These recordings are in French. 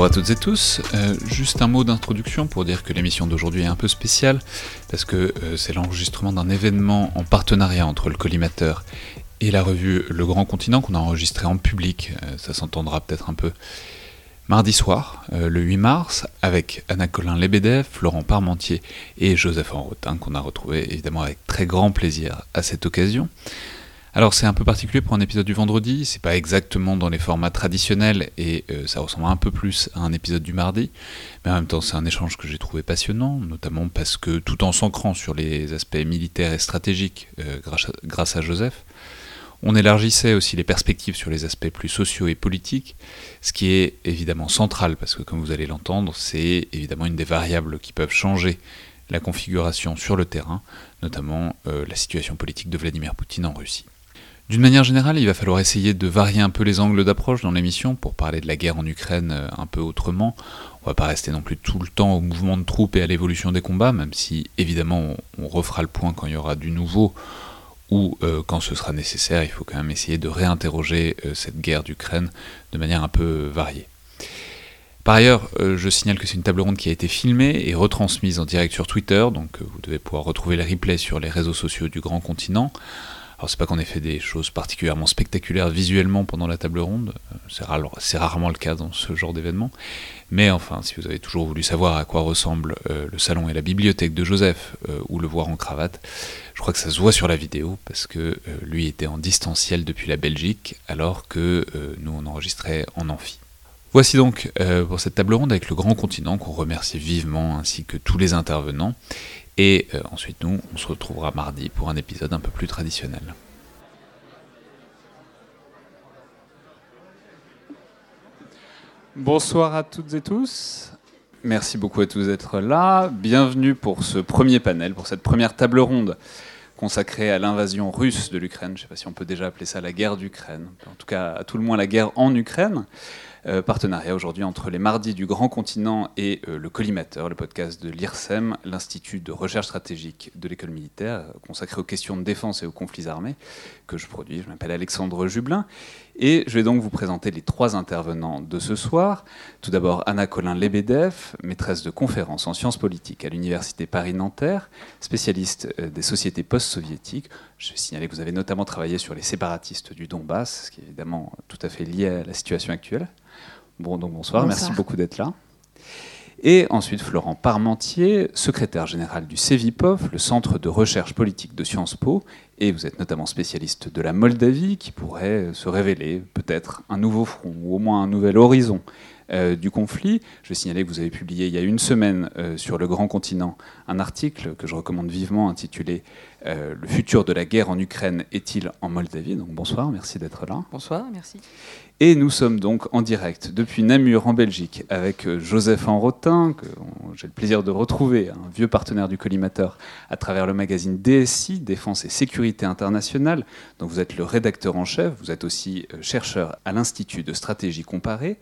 Bonjour à toutes et tous. Euh, juste un mot d'introduction pour dire que l'émission d'aujourd'hui est un peu spéciale parce que euh, c'est l'enregistrement d'un événement en partenariat entre le collimateur et la revue Le Grand Continent qu'on a enregistré en public. Euh, ça s'entendra peut-être un peu mardi soir, le 8 mars, avec Anna Colin Lebedev, Florent Parmentier et Joseph Enrotin qu'on a retrouvé évidemment avec très grand plaisir à cette occasion. Alors c'est un peu particulier pour un épisode du vendredi, c'est pas exactement dans les formats traditionnels et euh, ça ressemble un peu plus à un épisode du mardi, mais en même temps c'est un échange que j'ai trouvé passionnant, notamment parce que tout en s'ancrant sur les aspects militaires et stratégiques euh, grâce, à, Joseph, on élargissait aussi les perspectives sur les aspects plus sociaux et politiques, ce qui est évidemment central parce que comme vous allez l'entendre, c'est évidemment une des variables qui peuvent changer la configuration sur le terrain, notamment euh, la situation politique de Vladimir Poutine en Russie. D'une manière générale, il va falloir essayer de varier un peu les angles d'approche dans l'émission pour parler de la guerre en Ukraine euh, un peu autrement. On va pas rester non plus tout le temps au mouvement de troupes et à l'évolution des combats, même si évidemment on refera le point quand il y aura du nouveau ou euh, quand ce sera nécessaire. Il faut quand même essayer de réinterroger euh, cette guerre d'Ukraine de manière un peu variée. Par ailleurs, je signale que c'est une table ronde qui a été filmée et retransmise en direct sur Twitter, donc vous devez pouvoir retrouver le replay sur les réseaux sociaux du grand continent. Alors c'est pas qu'on ait fait des choses particulièrement spectaculaires visuellement pendant la table ronde, euh, c'est rarement le cas dans ce genre d'événement, mais enfin, si vous avez toujours voulu savoir à quoi ressemble euh, le salon et la bibliothèque de Joseph, euh, ou le voir en cravate, je crois que ça se voit sur la vidéo, parce que lui était en distanciel depuis la Belgique, alors que nous on enregistrait en amphi. Voici donc pour cette table ronde avec le grand continent qu'on remercie vivement, ainsi que tous les intervenants. Et euh, ensuite, nous, on se retrouvera mardi pour un épisode un peu plus traditionnel. Bonsoir à toutes et tous. Merci beaucoup à tous d'être là. Bienvenue pour ce premier panel, pour cette première table ronde consacrée à l'invasion russe de l'Ukraine. Je ne sais pas si on peut déjà appeler ça la guerre d'Ukraine. En tout cas, à tout le moins la guerre en Ukraine. Euh, partenariat aujourd'hui entre les mardis du Grand Continent et euh, le Collimateur, le podcast de l'IRSEM, l'Institut de recherche stratégique de l'école militaire, euh, consacré aux questions de défense et aux conflits armés, que je produis. Je m'appelle Alexandre Jublin. Et je vais donc vous présenter les trois intervenants de ce soir. Tout d'abord, Anna Colin Lebedev, maîtresse de conférences en sciences politiques à l'Université Paris-Nanterre, spécialiste des sociétés post-soviétiques. Je vais signaler que vous avez notamment travaillé sur les séparatistes du Donbass, ce qui est évidemment tout à fait lié à la situation actuelle. Bon, donc bonsoir, merci beaucoup d'être là. Et ensuite Florent Parmentier, secrétaire général du CEVIPOF, le centre de recherche politique de Sciences Po, et vous êtes notamment spécialiste de la Moldavie, qui pourrait se révéler peut-être un nouveau front, ou au moins un nouvel horizon euh, du conflit. Je vais signaler que vous avez publié il y a une semaine euh, sur le Grand Continent un article que je recommande vivement intitulé euh, Le futur de la guerre en Ukraine est-il en Moldavie? Donc bonsoir, merci d'être là. Bonsoir, merci. Et nous sommes donc en direct depuis Namur en Belgique avec euh, Joseph Enrotin, que j'ai le plaisir de retrouver, un vieux partenaire du collimateur, à travers le magazine DSI, Défense et Sécurité Internationale, dont vous êtes le rédacteur en chef, vous êtes aussi euh, chercheur à l'Institut de stratégie comparée.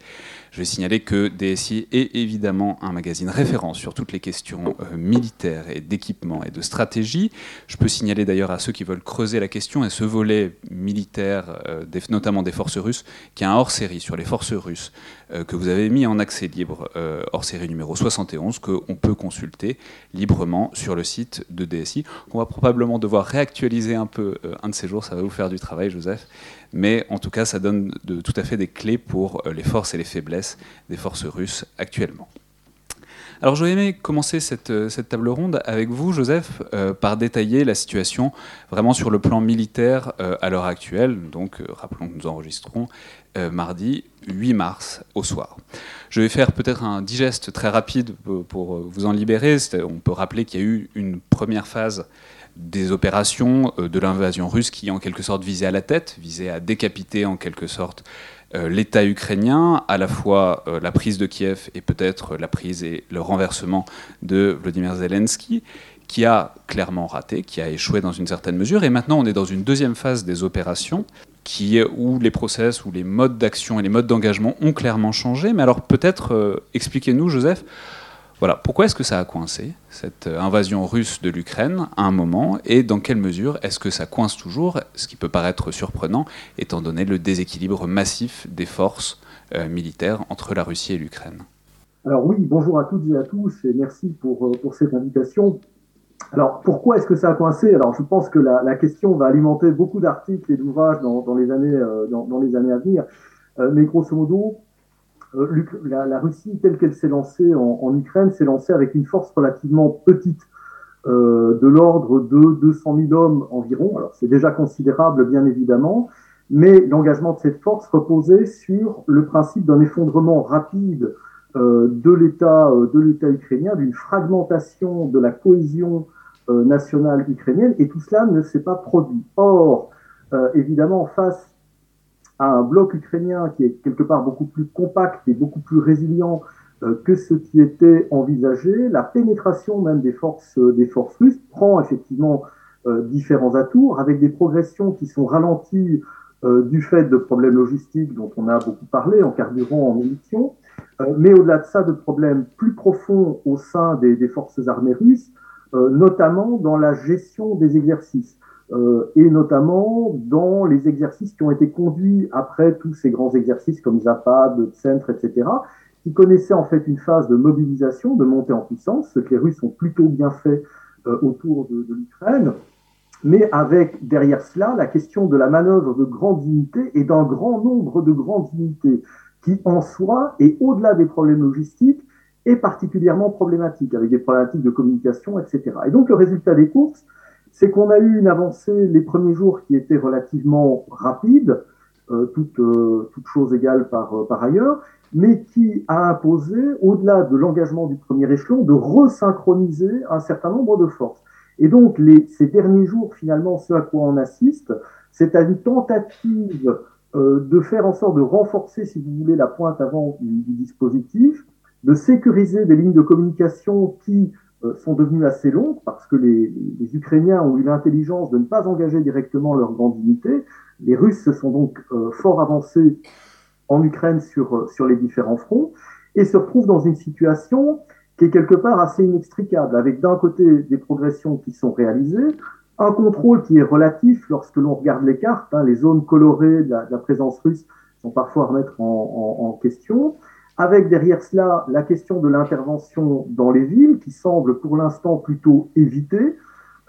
Je vais signaler que DSI est évidemment un magazine référent sur toutes les questions euh, militaires et d'équipement et de stratégie. Je peux signaler d'ailleurs à ceux qui veulent creuser la question et ce volet militaire, notamment des forces russes, qui hors-série sur les forces russes euh, que vous avez mis en accès libre, euh, hors-série numéro 71, qu'on peut consulter librement sur le site de DSI. On va probablement devoir réactualiser un peu euh, un de ces jours, ça va vous faire du travail, Joseph. Mais en tout cas, ça donne de, tout à fait des clés pour les forces et les faiblesses des forces russes actuellement. Alors j'aurais aimé commencer cette, cette, table ronde avec vous, Joseph, par détailler la situation vraiment sur le plan militaire à l'heure actuelle. Donc rappelons que nous enregistrons euh, mardi 8 mars au soir. Je vais faire peut-être un digeste très rapide pour euh, vous en libérer. On peut rappeler qu'il y a eu une première phase des opérations euh, de l'invasion russe qui en quelque sorte visait à la tête, visait à décapiter en quelque sorte l'État ukrainien, à la fois la prise de Kiev et peut-être la prise et le renversement de Vladimir Zelensky, qui a clairement raté, qui a échoué dans une certaine mesure. Et maintenant, on est dans une deuxième phase des opérations où les process, où les modes d'action et les modes d'engagement ont clairement changé. Mais alors peut-être euh, expliquez-nous, Joseph, voilà, pourquoi est-ce que ça a coincé, cette euh, invasion russe de l'Ukraine, à un moment, et dans quelle mesure est-ce que ça coince toujours, ce qui peut paraître surprenant, étant donné le déséquilibre massif des forces militaire entre la Russie et l'Ukraine? Alors oui, bonjour à toutes et à tous et merci pour, pour cette invitation. Alors pourquoi est-ce que ça a coincé? Alors je pense que la, la, question va alimenter beaucoup d'articles et d'ouvrages dans, dans, les années, dans, dans, les années à venir. mais grosso modo, la, la, Russie telle qu'elle s'est lancée en, en Ukraine s'est lancée avec une force relativement petite euh, de l'ordre de 200 000 hommes environ. Alors c'est déjà considérable, bien évidemment, mais l'engagement de cette force reposait sur le principe d'un effondrement rapide euh, de l'État euh, de l'État ukrainien, d'une fragmentation de la cohésion euh, nationale ukrainienne, et tout cela ne s'est pas produit. Or, euh, évidemment, face à un bloc ukrainien qui est quelque part beaucoup plus compact et beaucoup plus résilient euh, que ce qui était envisagé. La pénétration même des forces, euh, des forces russes prend effectivement euh, différents atours avec des progressions qui sont ralenties du fait de problèmes logistiques dont on a beaucoup parlé en carburant, en munitions, mais au-delà de ça, de problèmes plus profonds au sein des, des forces armées russes, notamment dans la gestion des exercices. et notamment dans les exercices qui ont été conduits après tous ces grands exercices comme Zapad, Centre, etc., qui connaissait en fait une phase de mobilisation, de montée en puissance, ce que les Russes ont plutôt bien fait euh, autour de, de l'Ukraine, mais avec derrière cela la question de la manœuvre de grandes unités et d'un grand nombre de grandes unités qui en soi et au-delà des problèmes logistiques est particulièrement problématique, avec des problématiques de communication, etc. Et donc le résultat des courses, c'est qu'on a eu une avancée les premiers jours qui était relativement rapide, euh, toute, euh, toute chose égale par, euh, par ailleurs, mais qui a imposé, au-delà de l'engagement du premier échelon, de resynchroniser un certain nombre de forces. Et donc, les, ces derniers jours, finalement, ce à quoi on assiste, c'est à une tentative euh, de faire en sorte de renforcer, si vous voulez, la pointe avant du, du dispositif, de sécuriser des lignes de communication qui euh, sont devenues assez longues parce que les, les Ukrainiens ont eu l'intelligence de ne pas engager directement leur grande unité. Les Russes se sont donc euh, fort avancés en Ukraine sur, euh, sur les différents fronts et se retrouve dans une situation qui est quelque part assez inextricable, avec d'un côté des progressions qui sont réalisées, un contrôle qui est relatif lorsque l'on regarde les cartes, hein, les zones colorées de la, de la, présence russe sont parfois à remettre en, en, en, question, avec derrière cela la question de l'intervention dans les villes, qui semble pour l'instant plutôt évitée,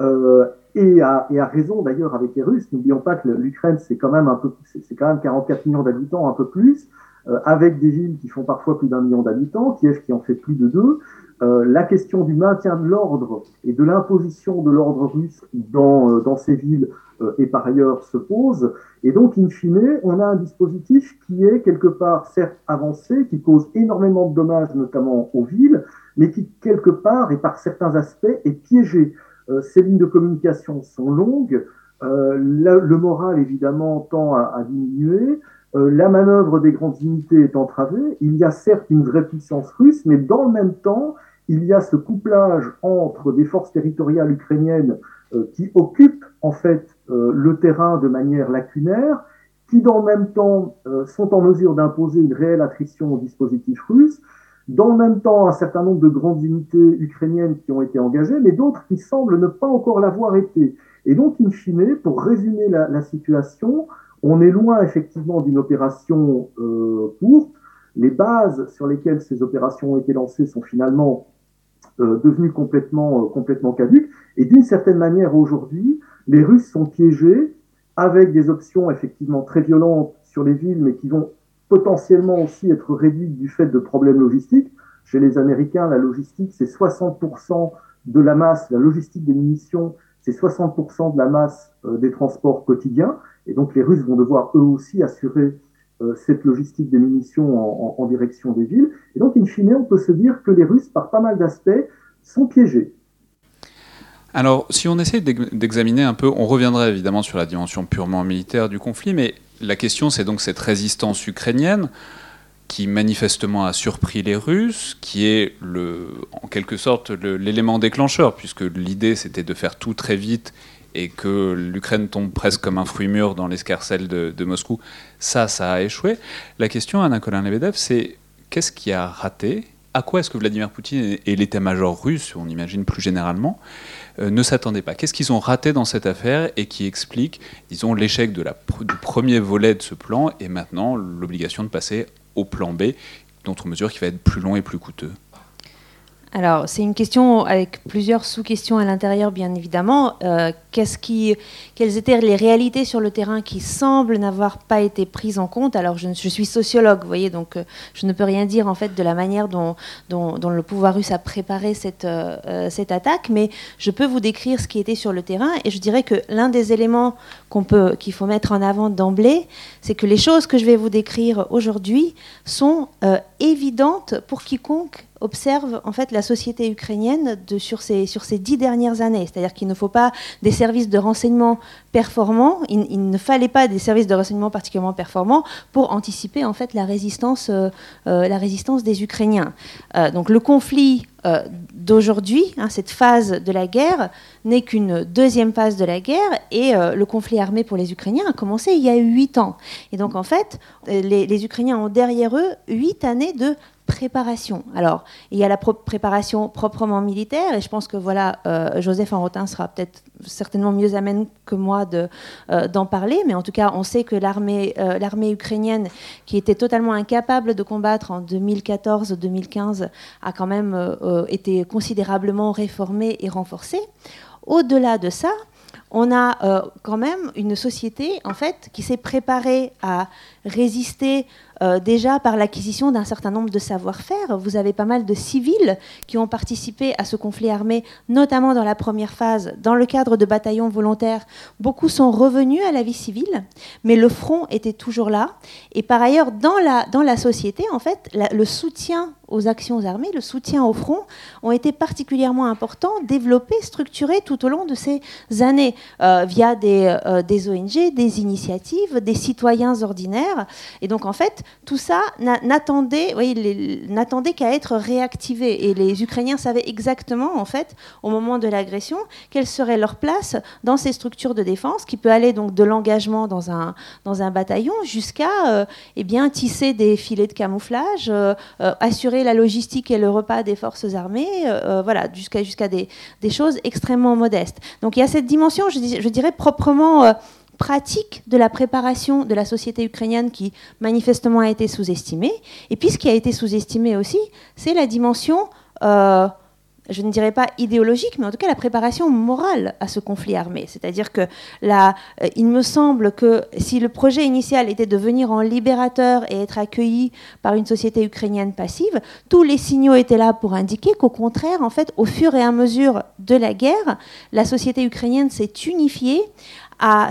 euh, et à, raison d'ailleurs avec les Russes. N'oublions pas que l'Ukraine, c'est quand même un peu, c'est quand même 44 millions d'habitants, un peu plus, euh, avec des villes qui font parfois plus d'un million d'habitants, Kiev qui en fait plus de deux. Euh, la question du maintien de l'ordre et de l'imposition de l'ordre russe dans, euh, dans ces villes euh, et par ailleurs se pose. Et donc, in fine, on a un dispositif qui est quelque part certes avancé, qui cause énormément de dommages, notamment aux villes, mais qui quelque part et par certains aspects est piégé. Euh, ces lignes de communication sont longues, euh, le, moral évidemment tend à, à diminuer, euh, la manœuvre des grandes unités est entravée, il y a certes une vraie puissance russe, mais dans le même temps, il y a ce couplage entre des forces territoriales ukrainiennes euh, qui occupent en fait euh, le terrain de manière lacunaire, qui dans le même temps sont en mesure d'imposer une réelle attrition au dispositif russe, dans le même temps un certain nombre de grandes unités ukrainiennes qui ont été engagées, mais d'autres qui semblent ne pas encore l'avoir été. Et donc, in fine, pour résumer la, situation, on est loin effectivement d'une opération euh, courte. Les bases sur lesquelles ces opérations ont été lancées sont finalement euh, devenues complètement, euh, complètement caduques. Et d'une certaine manière, aujourd'hui, les Russes sont piégés avec des options effectivement très violentes sur les villes, mais qui vont potentiellement aussi être réduite du fait de problèmes logistiques. Chez les Américains, la logistique, c'est 60% de la masse, la logistique des munitions, c'est 60% de la masse euh, des transports quotidiens. Et donc les Russes vont devoir eux aussi assurer cette logistique des munitions en, direction des villes. Et donc, in fine, on peut se dire que les Russes, par pas mal d'aspects, sont piégés. Alors, si on essaie d'examiner un peu, on reviendra évidemment sur la dimension purement militaire du conflit, mais la question, c'est donc cette résistance ukrainienne qui manifestement a surpris les Russes, qui est en quelque sorte l'élément déclencheur, puisque l'idée c'était de faire tout très vite et que l'Ukraine tombe presque comme un fruit mûr dans l'escarcelle de, de, Moscou. Ça, ça a échoué. La question, Anna Colin-Lebedev, c'est qu'est-ce qui a raté? À quoi est-ce que Vladimir Poutine et l'état-major russe, on imagine plus généralement, euh, ne s'attendaient pas? Qu'est-ce qu'ils ont raté dans cette affaire et qui explique, disons, l'échec du premier volet de ce plan et maintenant l'obligation de passer au plan B, d'autres mesures qui va être plus long et plus coûteux? Alors, c'est une question avec plusieurs sous-questions à l'intérieur, bien évidemment. Euh, quelles étaient les réalités sur le terrain qui semblent n'avoir pas été prises en compte? Alors, je, suis sociologue, vous voyez, donc euh, je ne peux rien dire en fait de la manière dont, le pouvoir russe a préparé euh, cette attaque, mais je peux vous décrire ce qui était sur le terrain, et je dirais que l'un des éléments qu'on peut, qu'il faut mettre en avant d'emblée, c'est que les choses que je vais vous décrire aujourd'hui sont évidentes pour quiconque observe en fait la société ukrainienne sur, ces, sur ces dix dernières années. C'est-à-dire qu'il ne faut pas des services de renseignement performants, il, ne fallait pas des services de renseignement particulièrement performants pour anticiper en fait la résistance, euh, euh, la résistance des Ukrainiens. Euh, donc le conflit d'aujourd'hui, hein, cette phase de la guerre, n'est qu'une deuxième phase de la guerre et le conflit armé pour les Ukrainiens a commencé il y a huit ans. Et donc en fait, les, les Ukrainiens ont derrière eux huit années de préparation. Alors, il y a la préparation proprement militaire, et je pense que voilà, euh, Joseph Enrotin sera peut-être certainement mieux amène que moi euh, d'en parler, mais en tout cas, on sait que l'armée euh, ukrainienne, qui était totalement incapable de combattre en 2014-2015, a quand même été considérablement réformée et renforcée. Au-delà de ça, on a quand même une société en fait qui s'est préparée à résister euh, déjà par l'acquisition d'un certain nombre de savoir-faire. Vous avez pas mal de civils qui ont participé à ce conflit armé, notamment dans la première phase, dans le cadre de bataillons volontaires. Beaucoup sont revenus à la vie civile, mais le front était toujours là. Et par ailleurs, dans la, société, en fait, le soutien aux actions armées, le soutien au front, ont été particulièrement importants, développés, structurés tout au long de ces années, euh, via des, euh, des ONG, des initiatives, des citoyens ordinaires. Et donc, en fait, tout ça n'attendait qu'à être réactivé. Et les Ukrainiens savaient exactement, en fait, au moment de l'agression, quelle serait leur place dans ces structures de défense, qui peut aller donc de l'engagement dans un, dans un bataillon jusqu'à euh, eh bien, tisser des filets de camouflage, euh, euh, assurer la logistique et le repas des forces armées, voilà, jusqu'à des, des, choses extrêmement modestes. Donc il y a cette dimension, je dirais, proprement pratique de la préparation de la société ukrainienne qui manifestement a été sous-estimée. Et puis ce qui a été sous-estimé aussi, c'est la dimension, euh, je ne dirais pas idéologique, mais en tout cas la préparation morale à ce conflit armé. C'est-à-dire que euh, il me semble que si le projet initial était de venir en libérateur et être accueilli par une société ukrainienne passive, tous les signaux étaient là pour indiquer qu'au contraire, en fait, au fur et à mesure de la guerre, la société ukrainienne s'est unifiée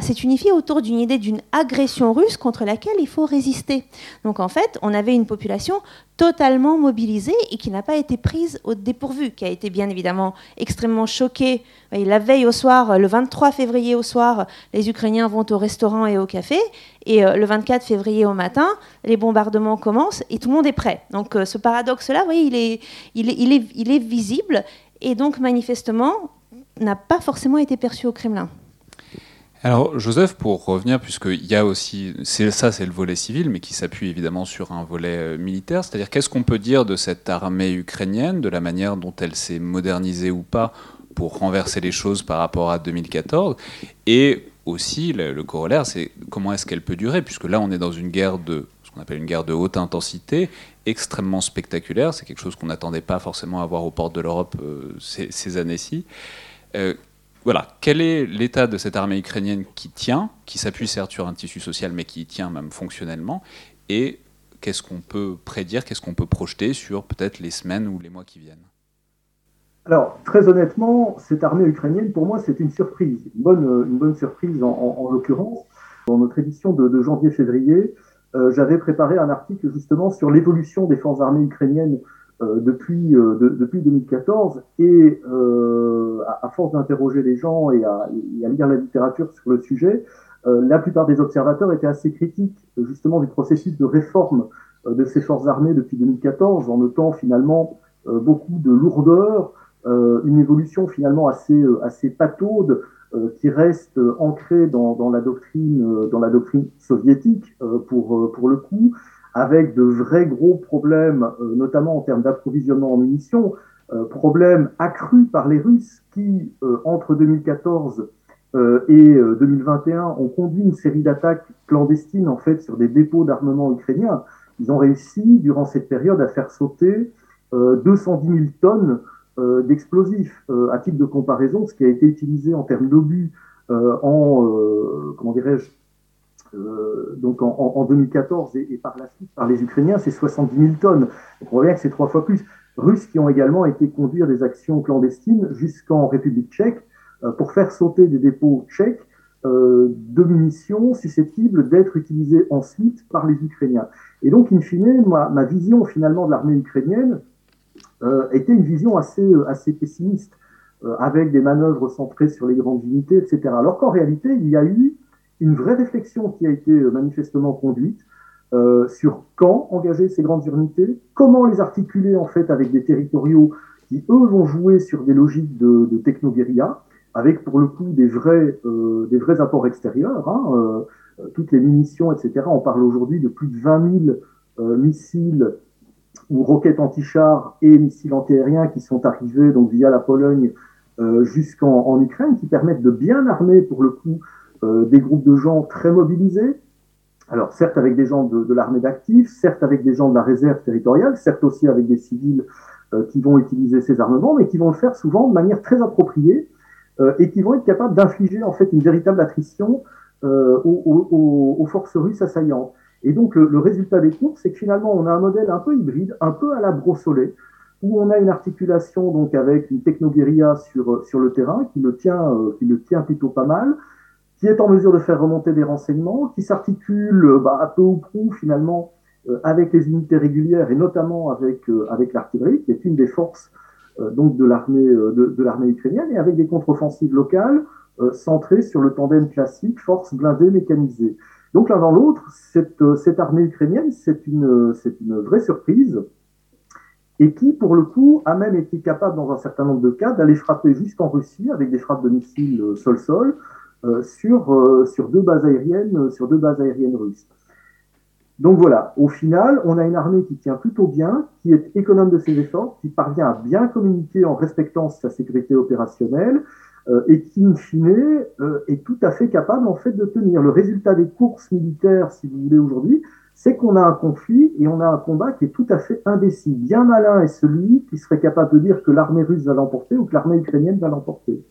s'est unifié autour d'une idée d'une agression russe contre laquelle il faut résister. Donc en fait, on avait une population totalement mobilisée et qui n'a pas été prise au dépourvu, qui a été bien évidemment extrêmement choquée. la veille au soir, le 23 février au soir, les Ukrainiens vont au restaurant et au café, et euh, le 24 février au matin, les bombardements commencent et tout le monde est prêt. Donc euh, ce paradoxe-là, il, est, visible et donc manifestement n'a pas forcément été perçu au Kremlin. Alors Joseph, pour revenir, puisqu'il y a aussi, ça c'est le volet civil, mais qui s'appuie évidemment sur un volet euh, militaire, c'est-à-dire qu'est-ce qu'on peut dire de cette armée ukrainienne, de la manière dont elle s'est modernisée ou pas pour renverser les choses par rapport à 2014, et aussi le, corollaire, c'est comment est-ce qu'elle peut durer, puisque là on est dans une guerre de ce qu'on appelle une guerre de haute intensité, extrêmement spectaculaire, c'est quelque chose qu'on n'attendait pas forcément à voir aux portes de l'Europe euh, ces, années-ci. Euh, voilà, quel est l'état de cette armée ukrainienne qui tient, qui s'appuie certes sur un tissu social, mais qui tient même fonctionnellement, et qu'est-ce qu'on peut prédire, qu'est-ce qu'on peut projeter sur peut-être les semaines ou les mois qui viennent? Alors, très honnêtement, cette armée ukrainienne, pour moi, c'est une surprise, une bonne, surprise en, l'occurrence. Dans notre édition de, janvier-février, euh, j'avais préparé un article justement sur l'évolution des forces armées ukrainiennes depuis, euh, depuis 2014 et euh, à, force d'interroger les gens et à, lire la littérature sur le sujet, la plupart des observateurs étaient assez critiques justement du processus de réforme de ces forces armées depuis 2014 en notant finalement beaucoup de lourdeur, une évolution finalement assez, assez pataude qui reste ancrée dans, dans, la doctrine, dans la doctrine soviétique pour, pour le coup, avec de vrais gros problèmes, euh, notamment en termes d'approvisionnement en munitions, euh, problèmes accrus par les Russes qui, euh, entre 2014 et 2021, ont conduit une série d'attaques clandestines en fait sur des dépôts d'armement ukrainiens. ils ont réussi, durant cette période, à faire sauter 210 000 tonnes d'explosifs. à titre de comparaison, ce qui a été utilisé en termes d'obus en, comment dirais-je, donc en, 2014 et, par la suite par les Ukrainiens, c'est 70 000 tonnes. Donc on voit bien que c'est trois fois plus. Russes qui ont également été conduire des actions clandestines jusqu'en République tchèque pour faire sauter des dépôts tchèques euh, de munitions susceptibles d'être utilisées ensuite par les Ukrainiens. Et donc, in fine, ma, ma vision finalement de l'armée ukrainienne euh, était une vision assez, euh, assez pessimiste, euh, avec des manœuvres centrées sur les grandes unités, etc. Alors qu'en réalité, il y a eu une vraie réflexion qui a été euh, manifestement conduite euh, sur quand engager ces grandes unités, comment les articuler en fait avec des territoriaux qui eux vont jouer sur des logiques de, de technoguérilla, avec pour le coup des vrais, euh, des vrais apports extérieurs. Hein, euh, toutes les munitions, etc. On parle aujourd'hui de plus de 20 000 euh, missiles ou roquettes anti-chars et missiles antiaériens qui sont arrivés donc via la Pologne euh, jusqu'en en Ukraine, qui permettent de bien armer pour le coup euh, des groupes de gens très mobilisés. Alors certes avec des gens de, l'armée d'actifs, certes avec des gens de la réserve territoriale, certes aussi avec des civils euh, qui vont utiliser ces armements, mais qui vont le faire souvent de manière très appropriée euh, et qui vont être capables d'infliger en fait une véritable attrition euh, aux, aux, aux, forces russes assaillantes. Et donc le, le résultat des courses, c'est que finalement on a un modèle un peu hybride, un peu à la brossolée, où on a une articulation donc avec une technoguérilla sur sur le terrain qui le tient euh, qui le tient plutôt pas mal, qui est en mesure de faire remonter des renseignements, qui s'articule bah, à peu ou prou finalement euh, avec les unités régulières et notamment avec euh, avec l'artillerie, qui est une des forces euh, donc de l'armée euh, de, de l'armée ukrainienne et avec des contre-offensives locales euh, centrées sur le tandem classique force blindée mécanisée. Donc l'un dans l'autre, cette, cette armée ukrainienne, c'est une, c'est une vraie surprise et qui, pour le coup, a même été capable, dans un certain nombre de cas, d'aller frapper jusqu'en Russie avec des frappes de missiles sol-sol euh, sur, euh, sur deux bases aériennes, sur deux bases aériennes russes. Donc voilà, au final, on a une armée qui tient plutôt bien, qui est économe de ses efforts, qui parvient à bien communiquer en respectant sa sécurité opérationnelle euh, et qui, in fine, euh, est tout à fait capable en fait de tenir. Le résultat des courses militaires, si vous voulez, aujourd'hui, c'est qu'on a un conflit et on a un combat qui est tout à fait indécis. Bien malin est celui qui serait capable de dire que l'armée russe va l'emporter ou que l'armée ukrainienne va l'emporter.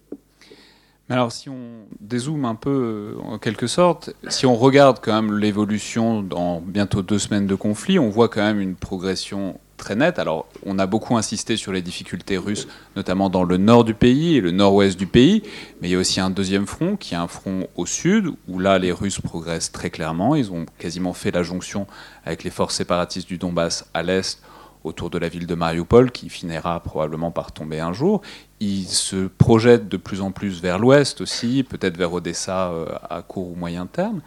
Alors si on dézoome un peu euh, en quelque sorte, si on regarde quand même l'évolution dans bientôt deux semaines de conflit, on voit quand même une progression très nette. Alors on a beaucoup insisté sur les difficultés russes, notamment dans le nord du pays et le nord-ouest du pays, mais il y a aussi un deuxième front qui est un front au sud, où là les Russes progressent très clairement. Ils ont quasiment fait la jonction avec les forces séparatistes du Donbass à l'est autour de la ville de Mariupol, qui finira probablement par tomber un jour. Il se projette de plus en plus vers l'ouest aussi, peut-être vers Odessa euh, à court ou moyen terme.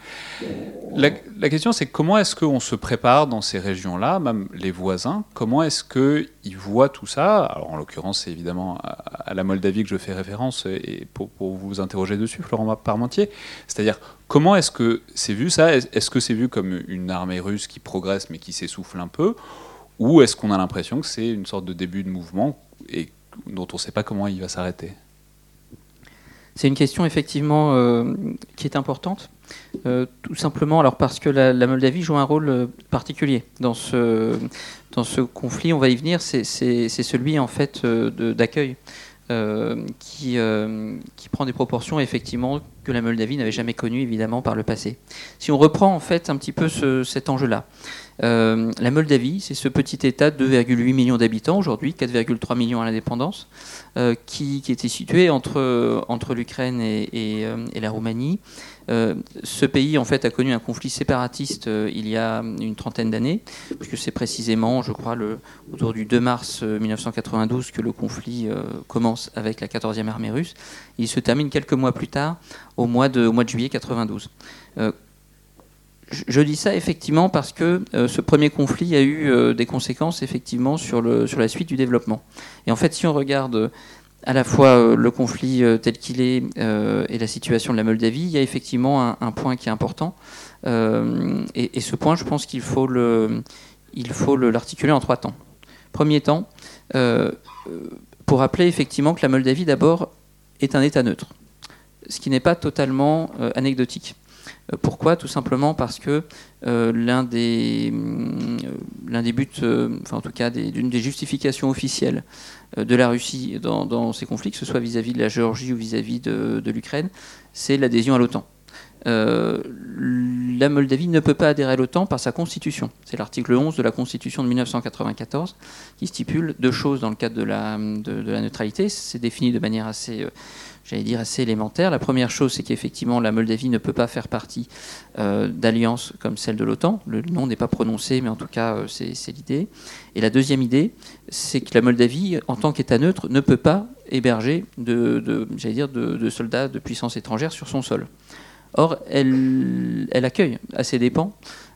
La, question, c'est comment est-ce qu'on se prépare dans ces régions-là, même les voisins? Comment est-ce qu'ils voient tout ça? Alors, en l'occurrence, c'est évidemment à, la Moldavie que je fais référence, et pour vous interroger dessus, Florent Parmentier. C'est-à-dire, comment est-ce que c'est vu ça? Est-ce que c'est vu comme une armée russe qui progresse mais qui s'essouffle un peu? Ou est-ce qu'on a l'impression que c'est une sorte de début de mouvement et dont on ne sait pas comment il va s'arrêter? C'est une question effectivement euh, qui est importante. Euh, tout simplement alors parce que la, Moldavie joue un rôle euh, particulier dans ce, dans ce conflit, on va y venir, c'est celui en fait d'accueil. Euh, qui, euh, qui, prend des proportions effectivement que la Moldavie n'avait jamais connues évidemment par le passé. Si on reprend en fait un petit peu ce, cet enjeu-là, euh, la Moldavie, c'est ce petit État de 2,8 millions d'habitants aujourd'hui, 4,3 millions à l'indépendance, qui, était situé entre, entre l'Ukraine et, la Roumanie. Euh, ce pays en fait a connu un conflit séparatiste euh, il y a une trentaine d'années, puisque c'est précisément, je crois, le, autour du 2 mars 1992 que le conflit euh, commence avec la 14e armée russe. Il se termine quelques mois plus tard, au mois de, juillet 92 je dis ça effectivement parce que euh, ce premier conflit a eu euh, des conséquences effectivement sur, sur la suite du développement. Et en fait, si on regarde à la fois euh, le conflit tel qu'il est et la situation de la Moldavie, il y a effectivement un, point qui est important. Et, ce point, je pense qu'il faut l'articuler en trois temps. Premier temps, pour rappeler effectivement que la Moldavie d'abord est un État neutre, ce qui n'est pas totalement anecdotique. pourquoi? Tout simplement parce que l'un des, des buts, enfin en tout cas d'une des justifications officielles de la Russie dans, ces conflits, que ce soit vis-à-vis de la Géorgie ou vis-à-vis de, de l'Ukraine, c'est l'adhésion à l'OTAN. Euh, la Moldavie ne peut pas adhérer à l'OTAN par sa constitution. C'est l'article 11 de la constitution de 1994 qui stipule deux choses dans le cadre de la, de, la neutralité. C'est défini de manière assez, euh, j'allais dire, assez élémentaire. La première chose, c'est qu'effectivement, la Moldavie ne peut pas faire partie euh, d'alliances comme celle de l'OTAN. Le nom n'est pas prononcé, mais en tout cas, c'est l'idée. Et la deuxième idée, c'est que la Moldavie, en tant qu'État neutre, ne peut pas héberger de, j'allais dire, de soldats de puissance étrangère sur son sol. Or, elle, accueille à ses dépens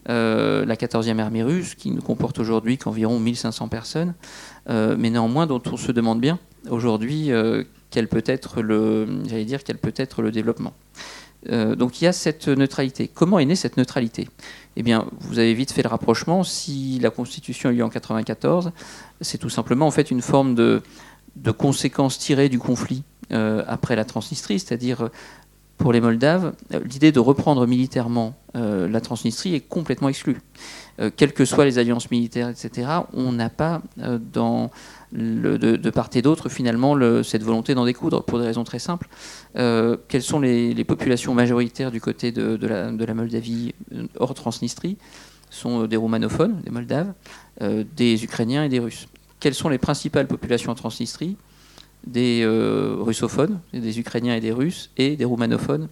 euh, la 14e armée russe, qui ne comporte aujourd'hui qu'environ 1500 personnes, euh, mais néanmoins dont on se demande bien aujourd'hui euh, quel peut être le, j'allais dire, quel peut être le développement. donc il y a cette neutralité. Comment est née cette neutralité? Eh bien, vous avez vite fait le rapprochement. Si la Constitution a eu lieu en 94, c'est tout simplement en fait une forme de, de conséquence tirée du conflit après la Transnistrie, c'est-à-dire pour les Moldaves, euh, l'idée de reprendre militairement euh, la Transnistrie est complètement exclue. Euh, quelles que soient les alliances militaires, etc., on n'a pas dans de, part et d'autre finalement cette volonté d'en découdre pour des raisons très simples. quelles sont les, populations majoritaires du côté de, la, Moldavie hors Transnistrie? Sont des roumanophones, des Moldaves, des Ukrainiens et des Russes. Quelles sont les principales populations en Transnistrie? Des euh, russophones, des Ukrainiens et des Russes, et des roumanophones,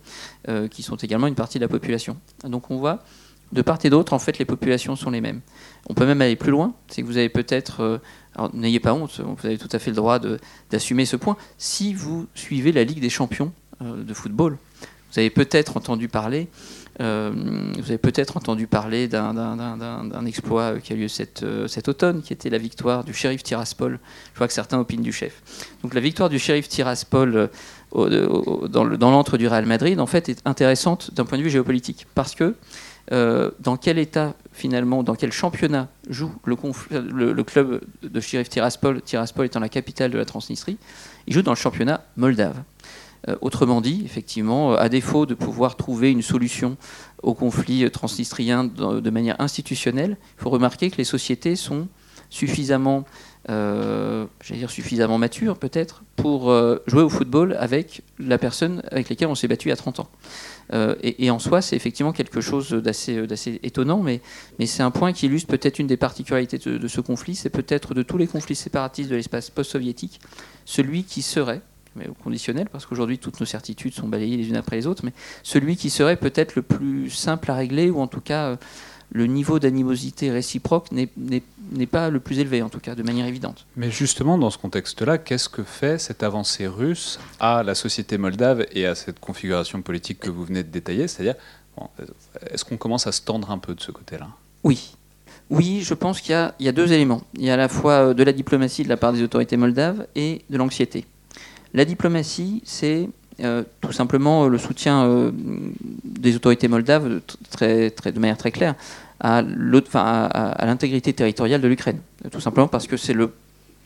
euh, qui sont également une partie de la population. Donc on voit, de part et d'autre, en fait, les populations sont les mêmes. On peut même aller plus loin, c'est que vous avez peut-être, euh, n'ayez pas honte, vous avez tout à fait le droit d'assumer ce point, si vous suivez la Ligue des champions de football, vous avez peut-être entendu parler euh, d'un exploit qui a lieu euh, cet, automne, qui était la victoire du shérif Tiraspol. Je vois que certains opinent du chef. Donc la victoire du shérif Tiraspol euh, dans l'antre du Real Madrid, en fait, est intéressante d'un point de vue géopolitique. Parce que dans quel état, finalement, dans quel championnat joue le, club de shérif Tiraspol, Tiraspol étant la capitale de la Transnistrie Il joue dans le championnat moldave. Euh, autrement dit, effectivement, euh, à défaut de pouvoir trouver une solution au conflit transnistrien de manière institutionnelle, il faut remarquer que les sociétés sont suffisamment, euh, dire suffisamment matures peut-être pour euh, jouer au football avec la personne avec laquelle on s'est battu à 30 ans. Et, en soi, c'est effectivement quelque chose d'assez étonnant, mais, c'est un point qui illustre peut-être une des particularités de, de ce conflit, c'est peut-être de tous les conflits séparatistes de l'espace post-soviétique, celui qui serait, mais au conditionnel, parce qu'aujourd'hui toutes nos certitudes sont balayées les unes après les autres, mais celui qui serait peut-être le plus simple à régler, ou en tout cas euh, le niveau d'animosité réciproque n'est pas le plus élevé, en tout cas de manière évidente. Mais justement, dans ce contexte-là, qu'est-ce que fait cette avancée russe à la société moldave et à cette configuration politique que vous venez de détailler? C'est-à-dire, est-ce qu'on commence à se tendre un peu de ce côté-là? Oui. Oui, je pense qu'il y, y, a deux éléments. Il y a à la fois euh, de la diplomatie de la part des autorités moldaves et de l'anxiété. La diplomatie, c'est euh, tout simplement euh, le soutien euh, des autorités moldaves très, très, de manière très claire à l'intégrité territoriale de l'Ukraine. Tout simplement parce que c'est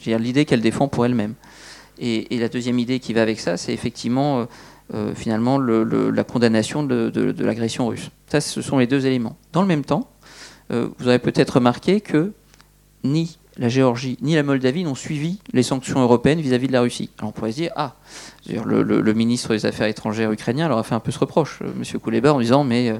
l'idée qu'elle défend pour elle-même. Et, la deuxième idée qui va avec ça, c'est effectivement finalement la condamnation de, l'agression russe. Ça, ce sont les deux éléments. Dans le même temps, vous avez peut-être remarqué que ni la Géorgie ni la Moldavie n'ont suivi les sanctions européennes vis-à-vis de la Russie. Alors on pourrait se dire, ah, le, ministre des Affaires étrangères ukrainien leur a fait un peu ce reproche, euh, M. Kouleba, en disant, mais euh,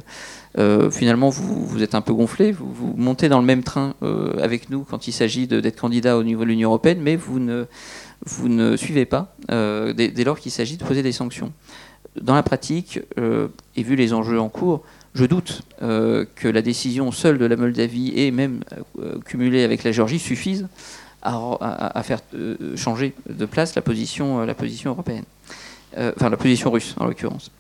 euh, finalement, vous, êtes un peu gonflé, vous, montez dans le même train avec nous quand il s'agit d'être candidat au niveau de l'Union européenne, mais vous ne, vous ne suivez pas dès, dès, lors qu'il s'agit de poser des sanctions. Dans la pratique, et vu les enjeux en cours, je doute euh, que la décision seule de la Moldavie et même euh, cumulée avec la Géorgie suffise à, faire euh, changer de place la position, européenne. enfin, la position russe en l'occurrence.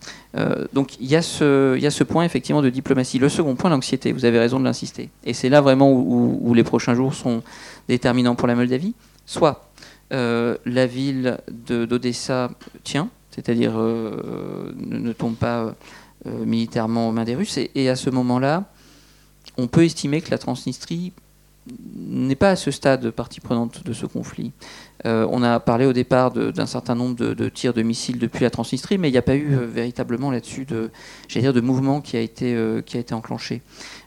donc il y, a ce point effectivement de diplomatie. Le second point, l'anxiété, vous avez raison de l'insister. Et c'est là vraiment où, les prochains jours sont déterminants pour la Moldavie. Soit la ville d'Odessa tient, c'est-à-dire ne, tombe pas militairement aux mains des Russes, et, à ce moment-là, on peut estimer que la Transnistrie n'est pas à ce stade partie prenante de ce conflit. Euh, on a parlé au départ d'un certain nombre de, tirs de missiles depuis la Transnistrie, mais il n'y a pas eu euh, véritablement là-dessus de, mouvement euh, qui a été enclenché.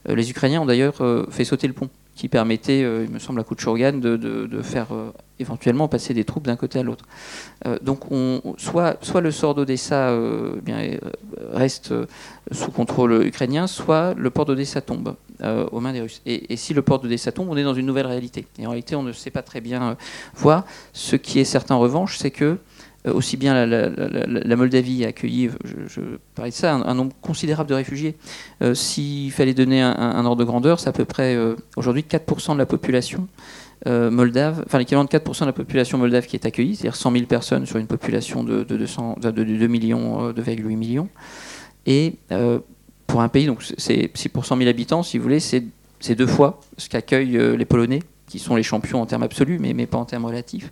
les Ukrainiens ont d'ailleurs fait sauter le pont qui permettait, il me semble, à Kouchourgan de, faire éventuellement passer des troupes d'un côté à l'autre. donc, on, soit, le sort d'Odessa reste sous contrôle ukrainien, soit le port d'Odessa tombe. Euh, aux mains des Russes. Et, si le port de Dessa tombe, on est dans une nouvelle réalité. Et en réalité, on ne sait pas très bien euh, voir. Ce qui est certain en revanche, c'est que euh, aussi bien la, Moldavie a accueilli, je, parlais de ça, un, nombre considérable de réfugiés. S'il fallait donner un, ordre de grandeur, c'est à peu près aujourd'hui 4% de la population moldave, enfin l'équivalent de 4% de la population moldave qui est accueillie, c'est-à-dire 100 000 personnes sur une population de, 200, de 2 millions, 2,8 millions. Et pour un pays, donc c'est 6 pour 100 000 habitants, si vous voulez, c'est deux fois ce qu'accueillent euh, les Polonais, qui sont les champions en termes absolus, mais, mais pas en termes relatifs.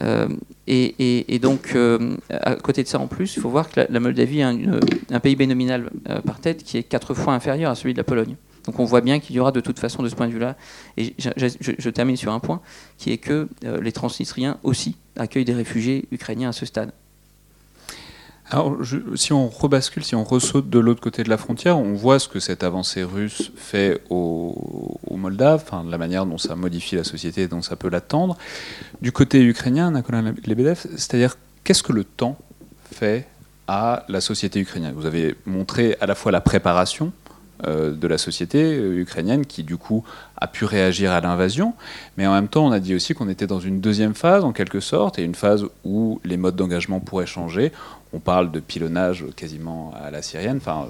Euh, et, donc, euh, à côté de ça, en plus, il faut voir que la, Moldavie est un, PIB nominal par tête qui est quatre fois inférieur à celui de la Pologne. Donc on voit bien qu'il y aura de toute façon de ce point de vue-là, et je, termine sur un point, qui est que les Transnistriens aussi accueillent des réfugiés ukrainiens à ce stade. Si on rebascule, si on ressaute de l'autre côté de la frontière, on voit ce que cette avancée russe fait aux, Moldaves, enfin, la manière dont ça modifie la société et dont ça peut l'attendre. Du côté ukrainien, Nicolas Lebedev, c'est-à-dire qu'est-ce que le temps fait à la société ukrainienne? Vous avez montré à la fois la préparation euh, de la société euh, ukrainienne qui du coup a pu réagir à l'invasion, mais en même temps on a dit aussi qu'on était dans une deuxième phase en quelque sorte, et une phase où les modes d'engagement pourraient changer. On parle de pilonnage quasiment à la syrienne, enfin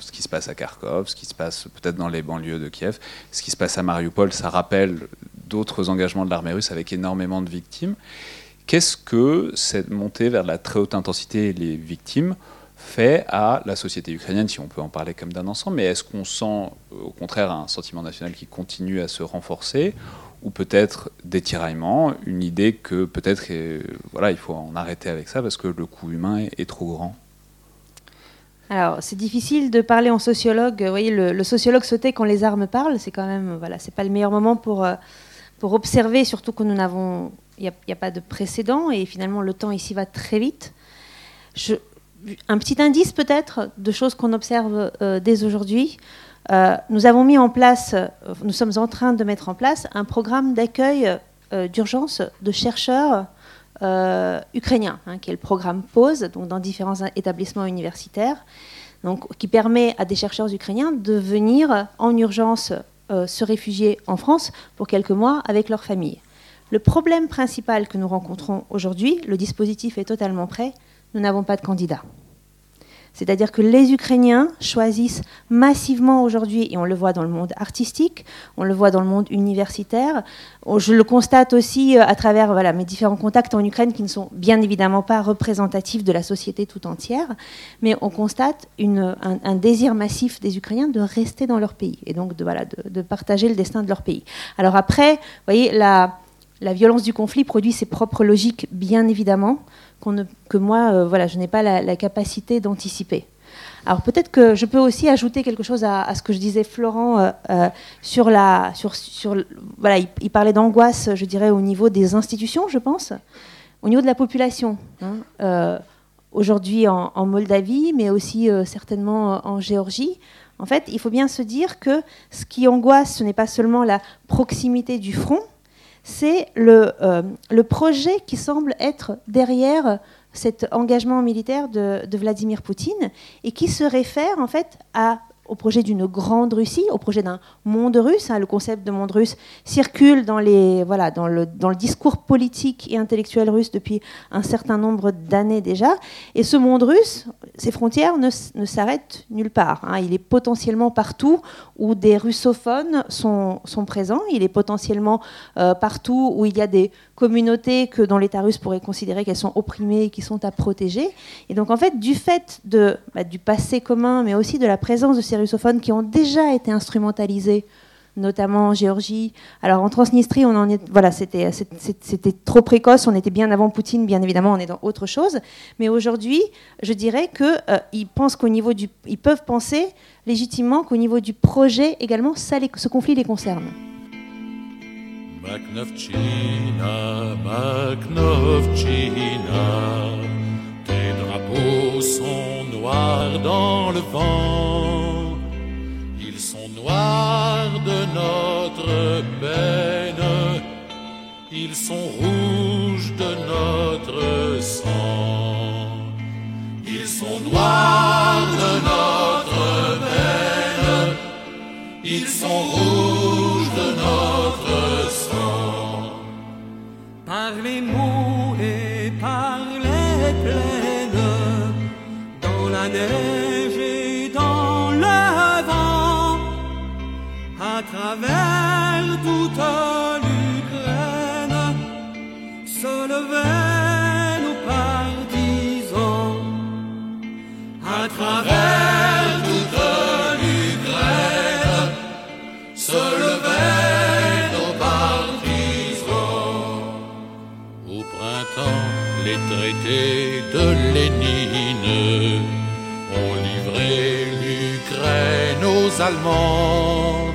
ce qui se passe à Kharkov, ce qui se passe peut-être dans les banlieues de Kiev, ce qui se passe à Mariupol, ça rappelle d'autres engagements de l'armée russe avec énormément de victimes. Qu'est-ce que cette montée vers la très haute intensité et les victimes fait à la société ukrainienne, si on peut en parler comme d'un ensemble, mais est-ce qu'on sent au contraire un sentiment national qui continue à se renforcer ou peut-être des tiraillements, une idée que peut-être voilà, il faut en arrêter avec ça parce que le coût humain est, trop grand alors, c'est difficile de parler en sociologue. Vous voyez, le, sociologue sautait quand les armes parlent. C'est quand même, voilà, c'est pas le meilleur moment pour, euh, pour observer, surtout que nous n'avons, il n'y a, pas de précédent et finalement le temps ici va très vite. Un petit indice peut-être de choses qu'on observe euh, dès aujourd'hui. Euh, nous avons mis place, euh, nous sommes en train de mettre en place un programme d'accueil d'urgence de chercheurs ukrainiens, hein, qui est le programme POSE, donc dans différents établissements universitaires, donc, qui permet à des chercheurs ukrainiens de venir en urgence se réfugier en France pour quelques mois avec leur famille. Le problème principal que nous rencontrons aujourd'hui, le dispositif est totalement prêt, nous n'avons pas de candidats. C'est-à-dire que les Ukrainiens choisissent massivement aujourd'hui, et on le voit dans le monde artistique, on le voit dans le monde universitaire, je le constate aussi euh, à travers mes différents contacts en Ukraine qui ne sont bien évidemment pas représentatifs de la société tout entière, mais on constate un, désir massif des Ukrainiens de rester dans leur pays et donc de, partager le destin de leur pays. Alors après, vous voyez, la violence du conflit produit ses propres logiques, bien évidemment que moi, euh, voilà, je n'ai pas la, capacité d'anticiper. Alors peut-être que je peux aussi ajouter quelque chose à, ce que je disais Florent euh, euh, sur la, sur, voilà, il, parlait d'angoisse, je dirais au niveau des institutions, je pense, au niveau de la population. Hein. Aujourd'hui en, Moldavie, mais aussi certainement en Géorgie. En fait, il faut bien se dire que ce qui angoisse, ce n'est pas seulement la proximité du front, c'est le, euh, le, projet qui semble être derrière cet engagement militaire de, Vladimir Poutine et qui se réfère en fait à au projet d'une grande Russie, au projet d'un monde russe. Hein, le concept de monde russe circule dans, les, voilà, dans, le, dans le discours politique et intellectuel russe depuis un certain nombre d'années déjà. Et ce monde russe, ses frontières ne, ne s'arrêtent nulle part. Hein. Il est potentiellement partout où des russophones sont, sont présents. Il est potentiellement euh, partout où il y a des communautés que l'État russe pourrait considérer qu'elles sont opprimées et qui sont à protéger. Et donc en fait, du fait de, bah, du passé commun, mais aussi de la présence de ces russophones qui ont déjà été instrumentalisés notamment en Géorgie. Alors en Transnistrie, on en est, voilà, c'était, c'était trop précoce. On était bien avant Poutine, bien évidemment, on est dans autre chose. Mais aujourd'hui, je dirais que euh, pensent qu'au niveau du, ils peuvent penser légitimement qu'au niveau du projet également, ça ce conflit les concerne. Maknovchina, Maknovchina, tes drapeaux sont noirs dans le vent, ils sont noirs de notre peine, ils sont rouges de notre sang, ils sont noirs de notre peine, ils sont rouges par les mots et par les plaines, dans la neige et dans le vent, à travers toute l'Ukraine, se levaient nos partisans, à travers les traités de Lénine ont livré l'Ukraine aux Allemands.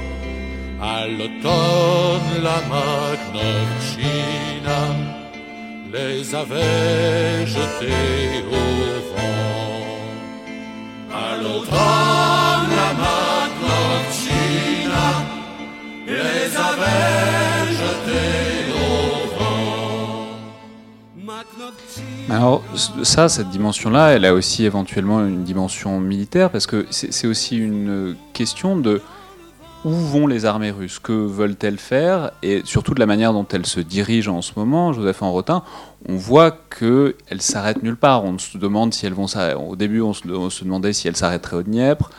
À l'automne, la Magnovchina les avait jetés au vent. À l'automne, la Magnovchina les avait Alors ça, cette dimension-là, elle a aussi éventuellement une dimension militaire, parce que c'est aussi une question de où vont les armées russes, que veulent-elles faire, et surtout de la manière dont elles se dirigent en ce moment. Joseph Enrotin, on voit qu'elles s'arrêtent nulle part. On se demande si elles vont. Au début, on se, on se demandait si elles s'arrêteraient au Dniepr.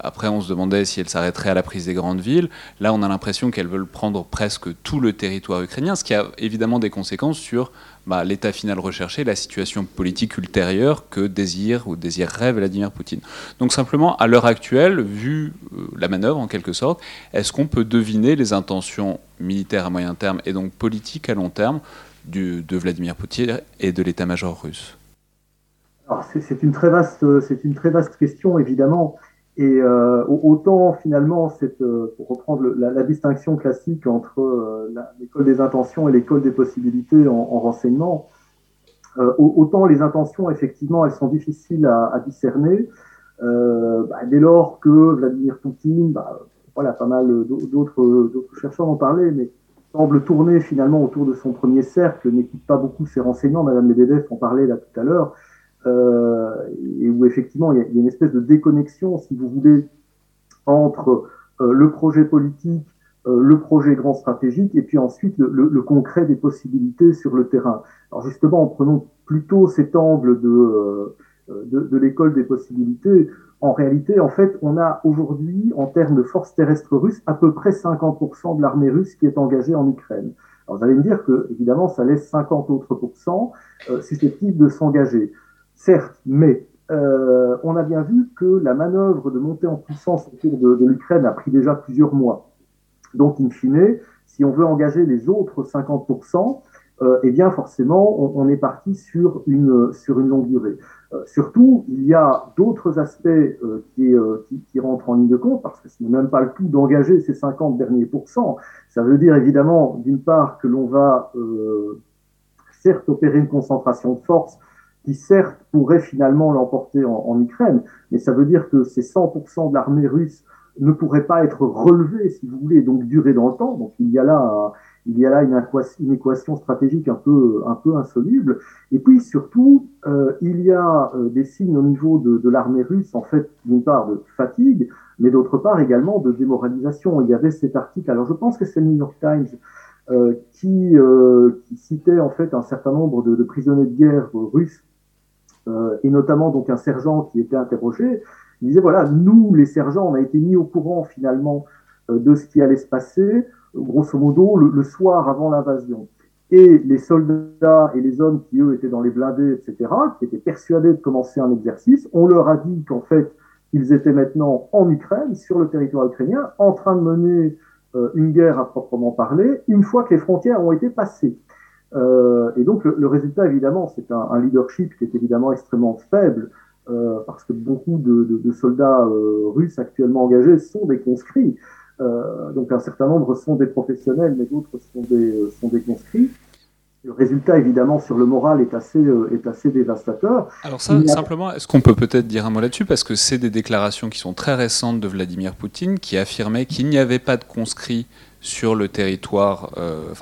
Après, on se demandait si elles s'arrêteraient à la prise des grandes villes. Là, on a l'impression qu'elles veulent prendre presque tout le territoire ukrainien, ce qui a évidemment des conséquences sur bah, l'état final recherché, la situation politique ultérieure que désire ou désirerait Vladimir Poutine. Donc simplement, à l'heure actuelle, vu euh, la manœuvre en quelque sorte, est-ce qu'on peut deviner les intentions militaires à moyen terme et donc politiques à long terme de Vladimir Poutine et de l'état-major russe? C'est une très vaste question évidemment. Et euh, au- autant finalement, euh, pour reprendre la, distinction classique entre euh, l'école des intentions et l'école des possibilités en, en renseignement, au- autant les intentions effectivement, elles sont difficiles à, discerner. Bah, dès lors que Vladimir Poutine, bah, voilà, pas mal d'autres chercheurs en parlaient, mais semble tourner finalement autour de son premier cercle, n'écoute pas beaucoup ses renseignements. Madame Medvedev en parlait là tout à l'heure et où effectivement il y, a, il y, a, une espèce de déconnexion, si vous voulez, entre euh, le projet politique, euh, le projet grand stratégique, et puis ensuite le, le, le, concret des possibilités sur le terrain. Alors justement, en prenant plutôt cet angle de, euh, de, de l'école des possibilités, en réalité, en fait, on a aujourd'hui, en termes de forces terrestres russes, à peu près 50% de l'armée russe qui est engagée en Ukraine. Alors vous allez me dire que, évidemment, ça laisse 50 autres pourcents euh, susceptibles de s'engager. Certes, mais euh, on a bien vu que la manœuvre de montée en puissance autour de, l'Ukraine a pris déjà plusieurs mois. Donc, in fine, si on veut engager les autres 50%, euh, eh bien, forcément, on, est parti sur une, sur une longue durée. Euh, surtout, il y a d'autres aspects euh, qui, qui, qui, rentrent en ligne de compte, parce que ce n'est même pas le tout d'engager ces 50 derniers pourcents. Ça veut dire évidemment, d'une part, que l'on va euh, certes opérer une concentration de force qui certes pourrait finalement l'emporter en, Ukraine, mais ça veut dire que ces 100% de l'armée russe ne pourraient pas être relevés, si vous voulez, donc durer dans le temps. Donc il y a là, il y a là une, une équation stratégique un peu, un peu insoluble. Et puis surtout, euh, il y a euh, des signes au niveau de, l'armée russe, en fait, d'une part de fatigue, mais d'autre part également de démoralisation. Il y avait cet article, alors je pense que c'est le New York Times, euh, qui, citait en fait un certain nombre de prisonniers de guerre russes euh, et notamment donc un sergent qui était interrogé, il disait voilà, nous les sergents, on a été mis au courant finalement euh, de ce qui allait se passer, grosso modo le, le soir avant l'invasion. Et les soldats et les hommes qui eux étaient dans les blindés, etc., qui étaient persuadés de commencer un exercice, on leur a dit qu'en fait ils étaient maintenant en Ukraine, sur le territoire ukrainien, en train de mener euh, une guerre à proprement parler, une fois que les frontières ont été passées. Euh, et donc le, le résultat, évidemment, c'est un, un, leadership qui est évidemment extrêmement faible, euh, parce que beaucoup de, de, de soldats euh, russes actuellement engagés sont des conscrits. donc un certain nombre sont des professionnels, mais d'autres sont des, sont des conscrits. Le résultat, évidemment, sur le moral est assez, est assez dévastateur. Alors ça, simplement, est-ce qu'on peut peut-être dire un mot là-dessus? Parce que c'est des déclarations qui sont très récentes de Vladimir Poutine, qui affirmait qu'il n'y avait pas de conscrits sur le territoire, euh,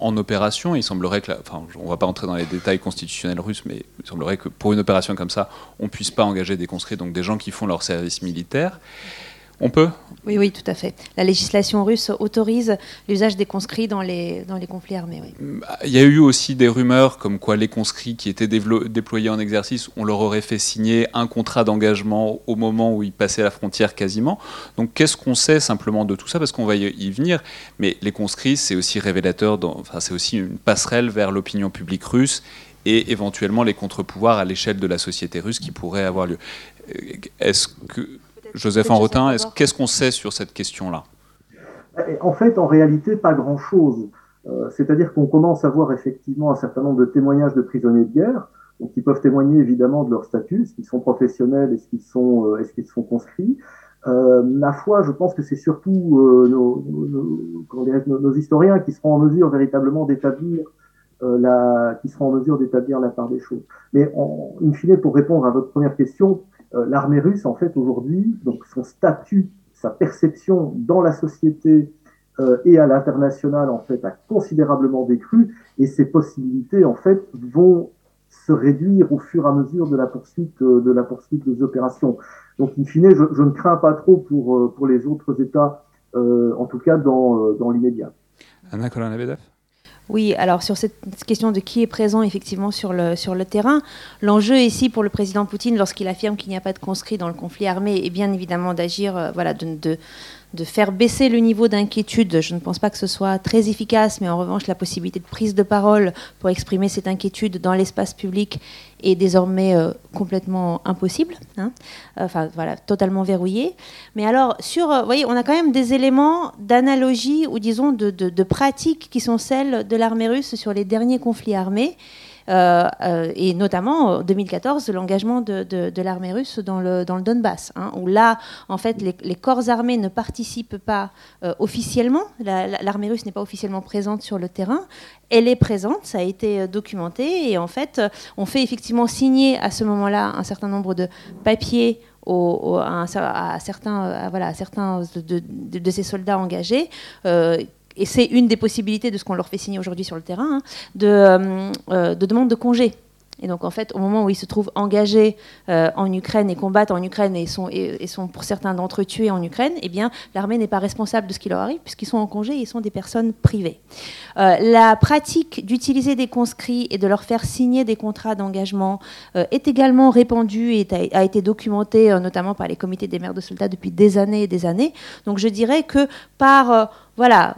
en opération. Il semblerait que, enfin, on ne va pas entrer dans les détails constitutionnels russes, mais il semblerait que pour une opération comme ça, on ne puisse pas engager des conscrits, donc des gens qui font leur service militaire. On peut? Oui, oui, tout à fait. La législation russe autorise l'usage des conscrits dans les, dans les conflits armés. Il y a eu aussi des rumeurs comme quoi les conscrits qui étaient déployés en exercice, on leur aurait fait signer un contrat d'engagement au moment où ils passaient la frontière quasiment. Donc qu'est-ce qu'on sait simplement de tout ça? Parce qu'on va y venir. Mais les conscrits, c'est aussi révélateur, enfin, c'est aussi une passerelle vers l'opinion publique russe et éventuellement les contre-pouvoirs à l'échelle de la société russe qui pourraient avoir lieu. Est-ce que Joseph Enrotin, qu'est-ce qu'on sait sur cette question-là? En fait, en réalité, pas grand-chose. Euh, c'est-à-dire qu'on commence à voir effectivement un certain nombre de témoignages de prisonniers de guerre, donc qui peuvent témoigner évidemment de leur statut, est-ce qu'ils sont professionnels, est-ce qu'ils sont, euh, est-ce qu'ils sont conscrits. Euh, la foi, je pense que c'est surtout euh, nos, nos, nos, historiens qui seront en mesure véritablement d'établir la, qui seront en mesure d'établir la part des choses. Mais en, in fine, pour répondre à votre première question, euh, l'armée russe, en fait, aujourd'hui, donc son statut, sa perception dans la société euh, et à l'international, en fait, a considérablement décru, et ses possibilités, en fait, vont se réduire au fur et à mesure de la poursuite euh, de la poursuite des opérations. Donc, in fine, je, je ne crains pas trop pour pour les autres États, en tout cas dans dans l'immédiat. Anna Kolanabedev oui, alors sur cette question de qui est présent effectivement sur le, terrain, l'enjeu ici pour le président Poutine, lorsqu'il affirme qu'il n'y a pas de conscrits dans le conflit armé, est bien évidemment d'agir, euh, voilà, de, de, de faire baisser le niveau d'inquiétude. Je ne pense pas que ce soit très efficace, mais en revanche, la possibilité de prise de parole pour exprimer cette inquiétude dans l'espace public est désormais euh, complètement impossible, hein. enfin voilà, totalement verrouillé. Mais alors, sur, euh, vous voyez, on a quand même des éléments d'analogie ou disons de, de, qui sont celles de l'armée russe sur les derniers conflits armés. Euh, euh, et notamment en 2014 l'engagement de, l'armée russe dans le, Donbass, hein, où là, en fait, les, corps armés ne participent pas euh, officiellement, l'armée russe n'est pas officiellement présente sur le terrain, elle est présente, ça a été documenté, et en fait, on fait effectivement signer à ce moment-là un certain nombre de papiers à, certains, de, ces soldats engagés et c'est une des possibilités de ce qu'on leur fait signer aujourd'hui sur le terrain, hein, de, euh, euh, de demande de congé et donc, en fait, au moment où ils se trouvent engagés euh, en Ukraine et combattent en Ukraine et sont, et, sont pour certains d'entre eux tués en Ukraine, eh bien, l'armée n'est pas responsable de ce qui leur arrive puisqu'ils sont en congé et ils sont des personnes privées. La pratique d'utiliser des conscrits et de leur faire signer des contrats d'engagement est également répandue et a, a été documentée notamment par les comités des maires de soldats depuis des années et des années. Donc, je dirais que par voilà,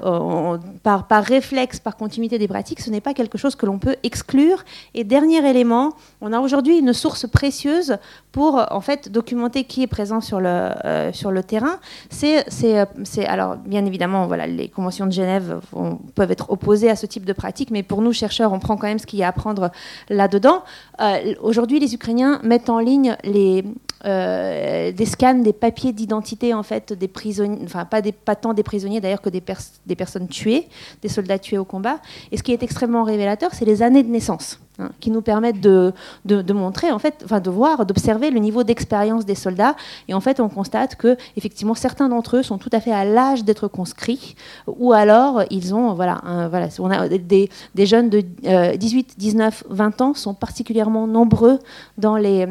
par, par réflexe, par continuité des pratiques, ce n'est pas quelque chose que l'on peut exclure. Et dernier élément, on a aujourd'hui une source précieuse pour en fait documenter qui est présent sur le, euh, terrain. C'est, c'est, alors bien évidemment, voilà, les conventions de Genève peuvent être opposées à ce type de pratique, mais pour nous chercheurs, on prend quand même ce qu'il y a à prendre là-dedans. Euh, aujourd'hui, les Ukrainiens mettent en ligne les, euh, des scans des papiers d'identité en fait des prisonniers, enfin pas, des, pas tant des prisonniers d'ailleurs que des, des personnes tuées, des soldats tués au combat. Et ce qui est extrêmement révélateur, c'est les années de naissance. Hein, qui nous permettent de, de, montrer, en fait, enfin de voir, d'observer le niveau d'expérience des soldats. Et en fait, on constate que effectivement, certains d'entre eux sont tout à fait à l'âge d'être conscrits, ou alors ils ont, voilà, voilà on a des, des jeunes de 18, 19, 20 ans sont particulièrement nombreux dans les,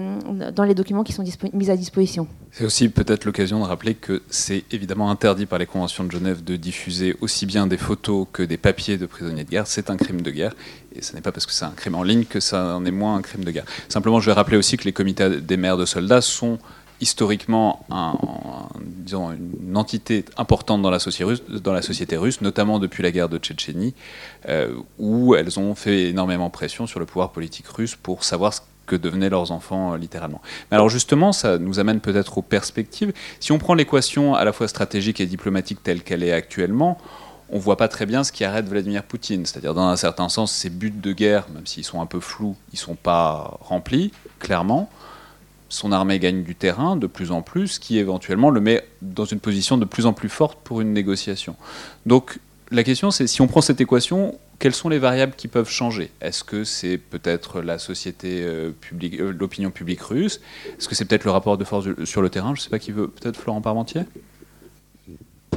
dans les documents qui sont mis à disposition. C'est aussi peut-être l'occasion de rappeler que c'est évidemment interdit par les conventions de Genève de diffuser aussi bien des photos que des papiers de prisonniers de guerre. C'est un crime de guerre et ce n'est pas parce que c'est un crime en ligne que ça en est moins un crime de guerre. Simplement, je vais rappeler aussi que les comités des maires de soldats sont historiquement disons, une entité importante dans la, société russe, notamment depuis la guerre de Tchétchénie, euh, où elles ont fait énormément pression sur le pouvoir politique russe pour savoir ce que devenaient leurs enfants euh, littéralement. Mais alors justement, ça nous amène peut-être aux perspectives. Si on prend l'équation à la fois stratégique et diplomatique telle qu'elle est actuellement, on voit pas très bien ce qui arrête Vladimir Poutine. C'est-à-dire, dans un certain sens, ses buts de guerre, même s'ils sont un peu flous, ils sont pas remplis, clairement. son armée gagne du terrain de plus en plus, qui éventuellement le met dans une position de plus en plus forte pour une négociation. Donc la question c'est si on prend cette équation, quelles sont les variables qui peuvent changer? Est-ce que c'est peut-être la société euh, publique, euh, l'opinion publique russe? Est-ce que c'est peut-être le rapport de force sur le terrain? Je ne sais pas qui veut, peut-être Florent Parmentier?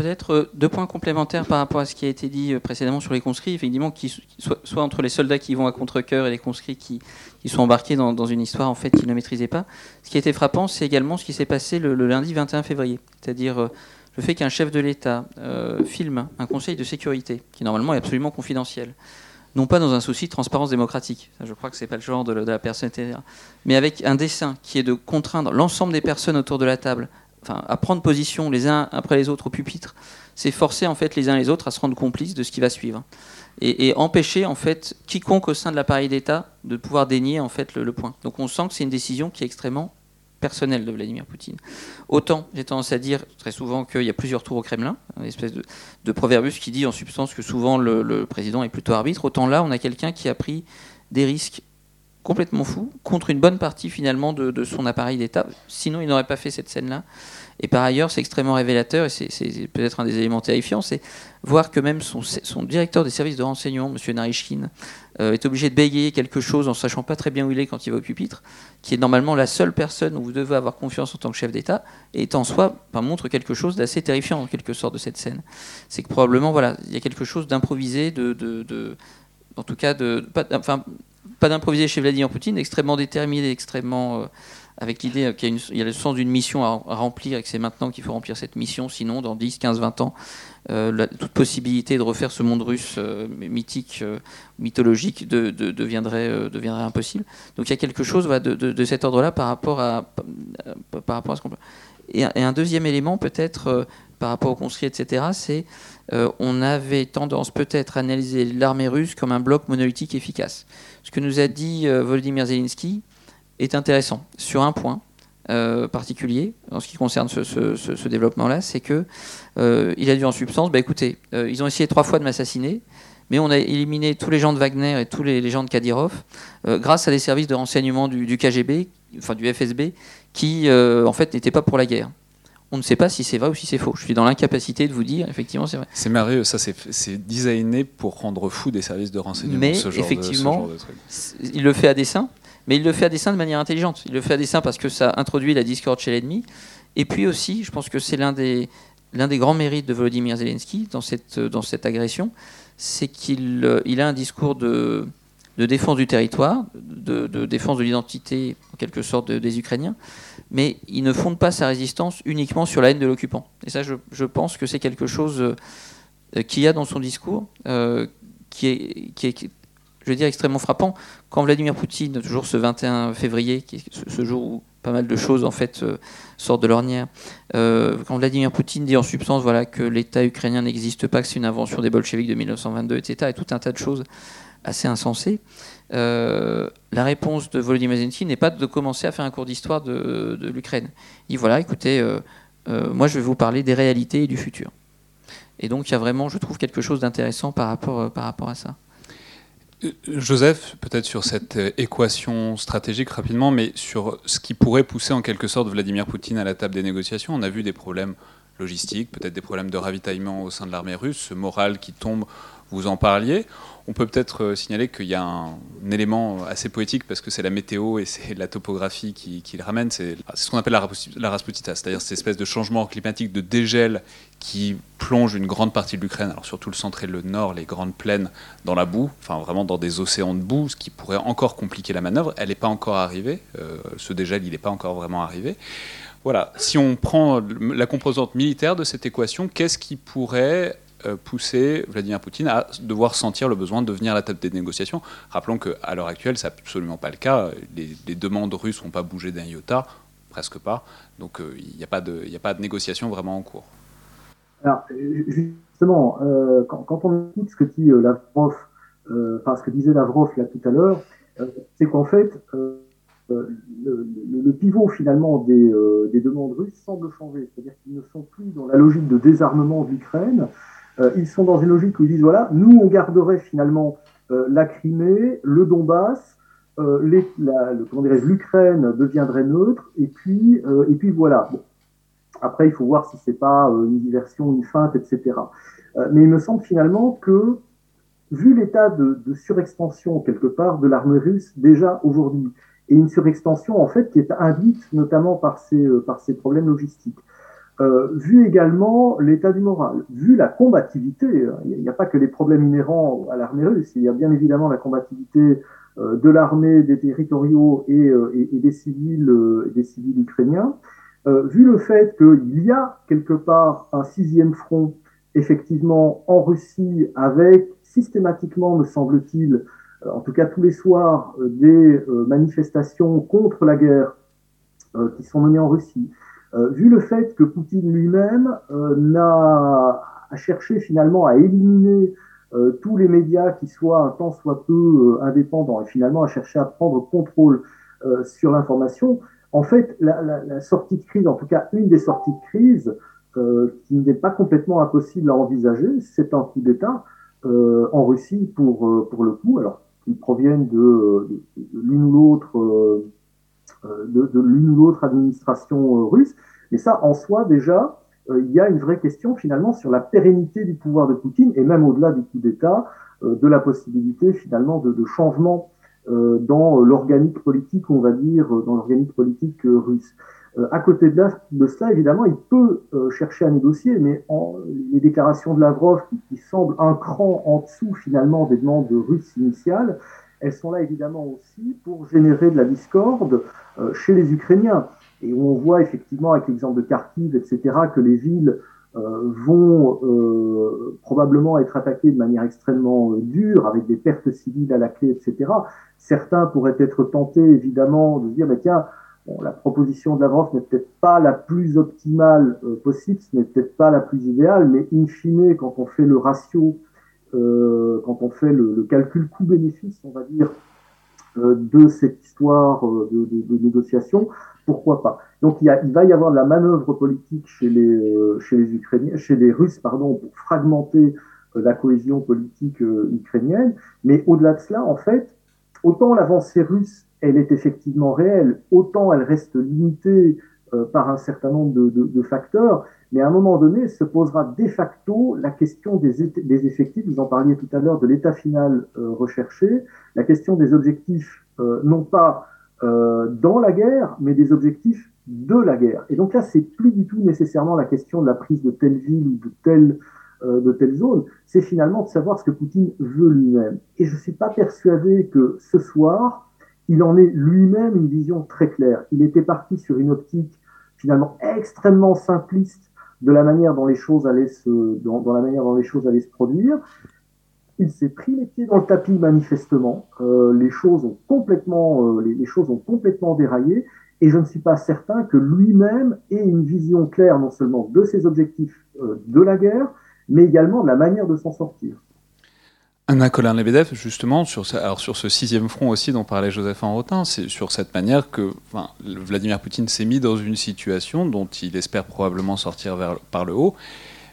Peut-être euh, deux points complémentaires par rapport à ce qui a été dit précédemment sur les conscrits, effectivement, soit, entre les soldats qui vont à contre-coeur et les conscrits qui, sont embarqués dans, une histoire en fait qu'ils ne maîtrisaient pas. Ce qui a été frappant, c'est également ce qui s'est passé le, lundi 21 février, c'est-à-dire le fait qu'un chef de l'État euh, filme un conseil de sécurité, qui normalement est absolument confidentiel, non pas dans un souci de transparence démocratique, je crois que ce n'est pas le genre de, la personne, mais avec un dessin qui est de contraindre l'ensemble des personnes autour de la table enfin, à prendre position les uns après les autres au pupitre, c'est forcer en fait les uns les autres à se rendre complices de ce qui va suivre. Et, empêcher en fait quiconque au sein de l'appareil d'État de pouvoir dénier en fait le, point. Donc on sent que c'est une décision qui est extrêmement personnel de Vladimir Poutine. Autant, j'ai tendance à dire très souvent qu'il y a plusieurs tours au Kremlin, une espèce de, de qui dit en substance que souvent le, président est plutôt arbitre, autant là, on a quelqu'un qui a pris des risques complètement fous contre une bonne partie finalement de, son appareil d'État. Sinon, il n'aurait pas fait cette scène-là. Et par ailleurs, c'est extrêmement révélateur, et c'est peut-être un des éléments terrifiants, c'est voir que même son, directeur des services de renseignement, M. Narishkin, euh, est obligé de bégayer quelque chose en sachant pas très bien où il est quand il va au pupitre, qui est normalement la seule personne où vous devez avoir confiance en tant que chef d'État, et en soi montre quelque chose d'assez terrifiant en quelque sorte de cette scène. C'est que probablement, voilà, il y a quelque chose d'improvisé, de, en tout cas, de, pas, enfin, pas d'improvisé chez Vladimir Poutine, extrêmement déterminé, extrêmement... Euh, avec l'idée qu'il y, a le sens d'une mission à, remplir et que c'est maintenant qu'il faut remplir cette mission, sinon dans 10, 15, 20 ans, euh, toute possibilité de refaire ce monde russe euh, mythique, euh, mythologique de, de, deviendrait, euh, impossible. Donc il y a quelque chose de, cet ordre-là par rapport à, ce qu'on peut. Et, un deuxième élément peut-être euh, par rapport aux conscrits, etc., c'est on avait tendance peut-être à analyser l'armée russe comme un bloc monolithique efficace. Ce que nous a dit Volodymyr Zelensky, est intéressant sur un point euh, particulier en ce qui concerne ce, développement-là, c'est que euh, il a dit en substance, bah, écoutez, euh, ils ont essayé trois fois de m'assassiner, mais on a éliminé tous les gens de Wagner et tous les, gens de Kadyrov euh, grâce à des services de renseignement du, du KGB, enfin du FSB, qui euh, en fait n'étaient pas pour la guerre on ne sait pas si c'est vrai ou si c'est faux. Je suis dans l'incapacité de vous dire, effectivement, c'est vrai. C'est merveilleux, ça c'est designé pour rendre fou des services de renseignement. Mais ce genre effectivement, de, ce genre de il le fait à dessein, mais il le fait à dessein de manière intelligente. Il le fait à dessein parce que ça introduit la discorde chez l'ennemi. Et puis aussi, je pense que c'est l'un des, l'un des grands mérites de Volodymyr Zelensky dans cette, dans cette agression, c'est qu'il il a un discours de, de défense du territoire, de, de défense de l'identité, en quelque sorte, de, des Ukrainiens, mais il ne fonde pas sa résistance uniquement sur la haine de l'occupant. Et ça, je, pense que c'est quelque chose euh, qu'il y a dans son discours, euh, qui, est, je veux dire, extrêmement frappant. Quand Vladimir Poutine, toujours ce 21 février, ce jour où pas mal de choses en fait euh, sortent de l'ornière, quand Vladimir Poutine dit en substance voilà, que l'État ukrainien n'existe pas, que c'est une invention des bolcheviks de 1922, etc., et tout un tas de choses assez insensées, euh, la réponse de Volodymyr Zelensky n'est pas de commencer à faire un cours d'histoire de, de l'Ukraine. Il dit voilà, écoutez, euh, euh, moi je vais vous parler des réalités et du futur. Et donc il y a vraiment, je trouve, quelque chose d'intéressant par rapport, par rapport à ça. Joseph, peut-être sur cette équation stratégique rapidement, mais sur ce qui pourrait pousser en quelque sorte Vladimir Poutine à la table des négociations. On a vu des problèmes logistiques, peut-être des problèmes de ravitaillement au sein de l'armée russe, ce moral qui tombe, vous en parliez. On peut peut-être signaler qu'il y a un, élément assez poétique parce que c'est la météo et c'est la topographie qui, le ramène. C'est ce qu'on appelle la, la c'est-à-dire cette espèce de changement climatique, de dégel qui plonge une grande partie de l'Ukraine, alors surtout le centre et le nord, les grandes plaines, dans la boue, enfin vraiment dans des océans de boue, ce qui pourrait encore compliquer la manœuvre. Elle n'est pas encore arrivée, euh, ce dégel, il n'est pas encore vraiment arrivé. Voilà, si on prend la composante militaire de cette équation, qu'est-ce qui pourrait euh, pousser Vladimir Poutine à devoir sentir le besoin de venir à la table des négociations. Rappelons qu'à l'heure actuelle, c'est absolument pas le cas. Les, demandes russes n'ont pas bougé d'un iota, presque pas. Donc il euh, n'y a, pas de, de négociation vraiment en cours. Alors, justement, euh, quand, on écoute ce que dit euh, Lavrov, ce que disait Lavrov là tout à l'heure, c'est qu'en fait, le, pivot finalement des, des demandes russes semble changer. C'est-à-dire qu'ils ne sont plus dans la logique de désarmement de l'Ukraine, euh, ils sont dans une logique où ils disent voilà, nous on garderait finalement euh, la Crimée, le Donbass, l'Ukraine deviendrait neutre, et puis, et puis voilà. Après, il faut voir si c'est pas une diversion, une feinte, etc. mais il me semble finalement que vu l'état de, surextension quelque part de l'armée russe déjà aujourd'hui, et une surextension en fait qui est induite notamment par ces, euh, par ces problèmes logistiques, euh, vu également l'état du moral, vu la combativité, euh, il n'y a, pas que les problèmes inhérents à l'armée russe, il y a bien évidemment la combativité euh, de l'armée, des territoriaux et, et des, civils, ukrainiens, vu le fait qu'il y a quelque part un sixième front effectivement en Russie avec systématiquement, me semble-t-il, euh, en tout cas tous les soirs, euh, des euh, manifestations contre la guerre qui sont menées en Russie, vu le fait que Poutine lui-même n'a a cherché finalement à éliminer tous les médias qui soient un tant soit peu indépendants et finalement a cherché à prendre contrôle sur l'information, en fait, la, la, la, sortie de crise, en tout cas une des sorties de crise, qui n'est pas complètement impossible à envisager, c'est un coup d'État euh, en Russie pour, euh, pour le coup, alors qu'ils proviennent de, de, de l'une ou l'autre euh, de, de l'une ou l'autre administration russe. Mais ça, en soi, déjà, il y a une vraie question finalement sur la pérennité du pouvoir de Poutine et même au-delà du coup d'État, de la possibilité finalement de, de changement dans l'organique politique, on va dire, dans l'organique politique russe. Euh, à côté de, de, cela, évidemment, il peut euh, chercher à négocier, mais en, les déclarations de Lavrov, qui, qui, semblent un cran en dessous finalement des demandes russes initiales, elles sont là évidemment aussi pour générer de la discorde euh, chez les Ukrainiens. Et on voit effectivement avec l'exemple de Kharkiv, etc., que les villes vont probablement être attaquées de manière extrêmement dure, avec des pertes civiles à la clé, etc. Certains pourraient être tentés évidemment de dire, mais tiens, la proposition de Lavrov n'est peut-être pas la plus optimale euh, possible, ce n'est peut-être pas la plus idéale, mais in fine, quand on fait le ratio, euh, quand on fait le, calcul coût-bénéfice, on va dire, euh, de cette histoire de, négociation, pourquoi pas? Donc il, il, va y avoir de la manœuvre politique chez les, chez les Ukrainiens, chez les Russes, pardon, pour fragmenter la cohésion politique ukrainienne, mais au-delà de cela, en fait, autant l'avancée russe elle est effectivement réelle, autant elle reste limitée euh, par un certain nombre de, de, de, facteurs, mais à un moment donné se posera de facto la question des, des effectifs, vous en parliez tout à l'heure de l'état final euh, recherché, la question des objectifs, euh, non pas euh, dans la guerre, mais des objectifs de la guerre. Et donc là, c'est plus du tout nécessairement la question de la prise de telle ville ou de telle de telle zone, c'est finalement de savoir ce que Poutine veut lui-même. Et je ne suis pas persuadé que ce soir, il en est lui-même une vision très claire. Il était parti sur une optique finalement extrêmement simpliste de la manière dont les choses allaient se, dans, la manière dont les choses allaient se produire. Il s'est pris les pieds dans le tapis manifestement. Euh, les choses ont complètement, euh, les, les, choses ont complètement déraillé. Et je ne suis pas certain que lui-même ait une vision claire non seulement de ses objectifs euh, de la guerre, mais également de la manière de s'en sortir. Anna Colin-Lebedev, justement, sur ce, alors sur ce sixième front aussi dont parlait Joseph Enrotin, c'est sur cette manière que Vladimir Poutine s'est mis dans une situation dont il espère probablement sortir par le haut.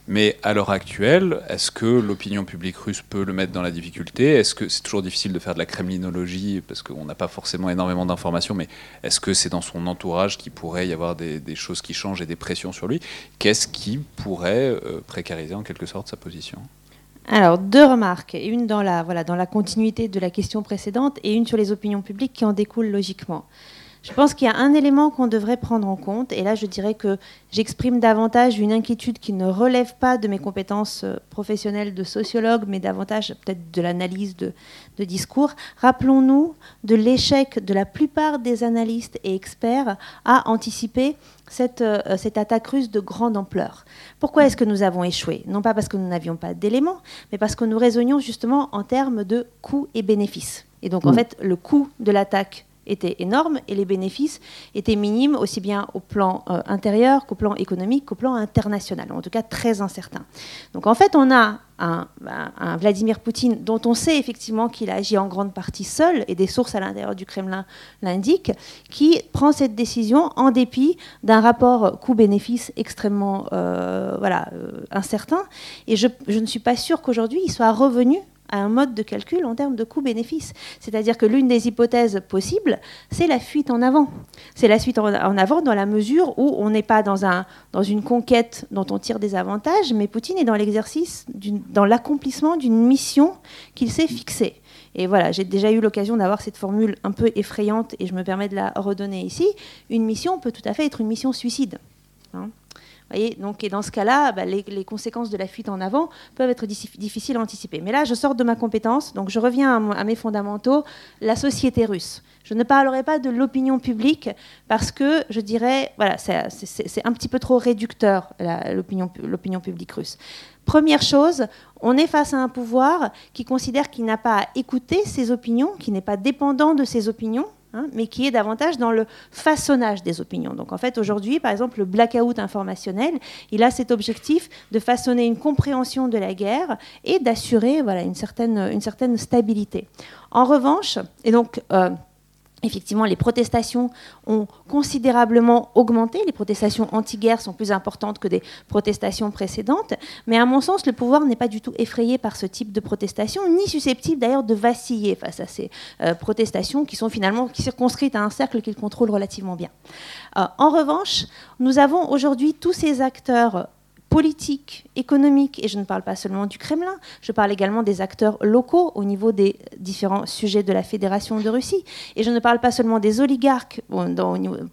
Mais à l'heure actuelle, est-ce que l'opinion publique russe peut le mettre dans la difficulté? Est-ce que c'est toujours difficile de faire de la kremlinologie parce qu'on n'a pas forcément énormément d'informations, mais est-ce que c'est dans son entourage qu'il pourrait y avoir des, des, choses qui changent et des pressions sur lui? Qu'est-ce qui pourrait euh, précariser en quelque sorte sa position? Alors, deux remarques, une dans la, voilà, dans la continuité de la question précédente et une sur les opinions publiques qui en découlent logiquement. Je pense qu'il y a un élément qu'on devrait prendre en compte, et là je dirais que j'exprime davantage une inquiétude qui ne relève pas de mes compétences euh, professionnelles de sociologue, mais davantage peut-être de l'analyse de, de, discours. Rappelons-nous de l'échec de la plupart des analystes et experts à anticiper cette, euh, cette, attaque russe de grande ampleur. Pourquoi est-ce que nous avons échoué? Non pas parce que nous n'avions pas d'éléments, mais parce que nous raisonnions justement en termes de coûts et bénéfices. Et donc, en fait, le coût de l'attaque était énorme et les bénéfices étaient minimes aussi bien au plan euh, intérieur qu'au plan économique qu'au plan international, en tout cas très incertain. Donc en fait, on a un, Vladimir Poutine dont on sait effectivement qu'il agit en grande partie seul, et des sources à l'intérieur du Kremlin l'indiquent, qui prend cette décision en dépit d'un rapport coût-bénéfice extrêmement euh, voilà, euh, incertain. Et je, ne suis pas sûre qu'aujourd'hui il soit revenu à un mode de calcul en termes de coût-bénéfice. C'est-à-dire que l'une des hypothèses possibles, c'est la fuite en avant. C'est la fuite en avant dans la mesure où on n'est pas dans, un, dans une conquête dont on tire des avantages, mais Poutine est dans l'exercice, dans l'accomplissement d'une mission qu'il s'est fixée. Et voilà, j'ai déjà eu l'occasion d'avoir cette formule un peu effrayante et je me permets de la redonner ici. Une mission peut tout à fait être une mission suicide. Hein. Donc, et dans ce cas-là, bah, les, conséquences de la fuite en avant peuvent être difficiles à anticiper. Mais là, je sors de ma compétence, donc je reviens à, mes fondamentaux, la société russe. Je ne parlerai pas de l'opinion publique parce que je dirais, voilà, c'est un petit peu trop réducteur, l'opinion publique russe. Première chose, on est face à un pouvoir qui considère qu'il n'a pas à écouter ses opinions, qui n'est pas dépendant de ses opinions, hein, mais qui est davantage dans le façonnage des opinions. Donc en fait, aujourd'hui, par exemple, le blackout informationnel, il a cet objectif de façonner une compréhension de la guerre et d'assurer voilà, une, certaine, une certaine stabilité. En revanche, et donc... Euh, Effectivement, les protestations ont considérablement augmenté. Les protestations anti-guerre sont plus importantes que des protestations précédentes. Mais à mon sens, le pouvoir n'est pas du tout effrayé par ce type de protestation, ni susceptible d'ailleurs de vaciller face à ces euh, protestations qui sont finalement circonscrites à un cercle qu'il contrôle relativement bien. Euh, en revanche, nous avons aujourd'hui tous ces acteurs politique, économique, et je ne parle pas seulement du Kremlin, je parle également des acteurs locaux au niveau des différents sujets de la Fédération de Russie, et je ne parle pas seulement des oligarques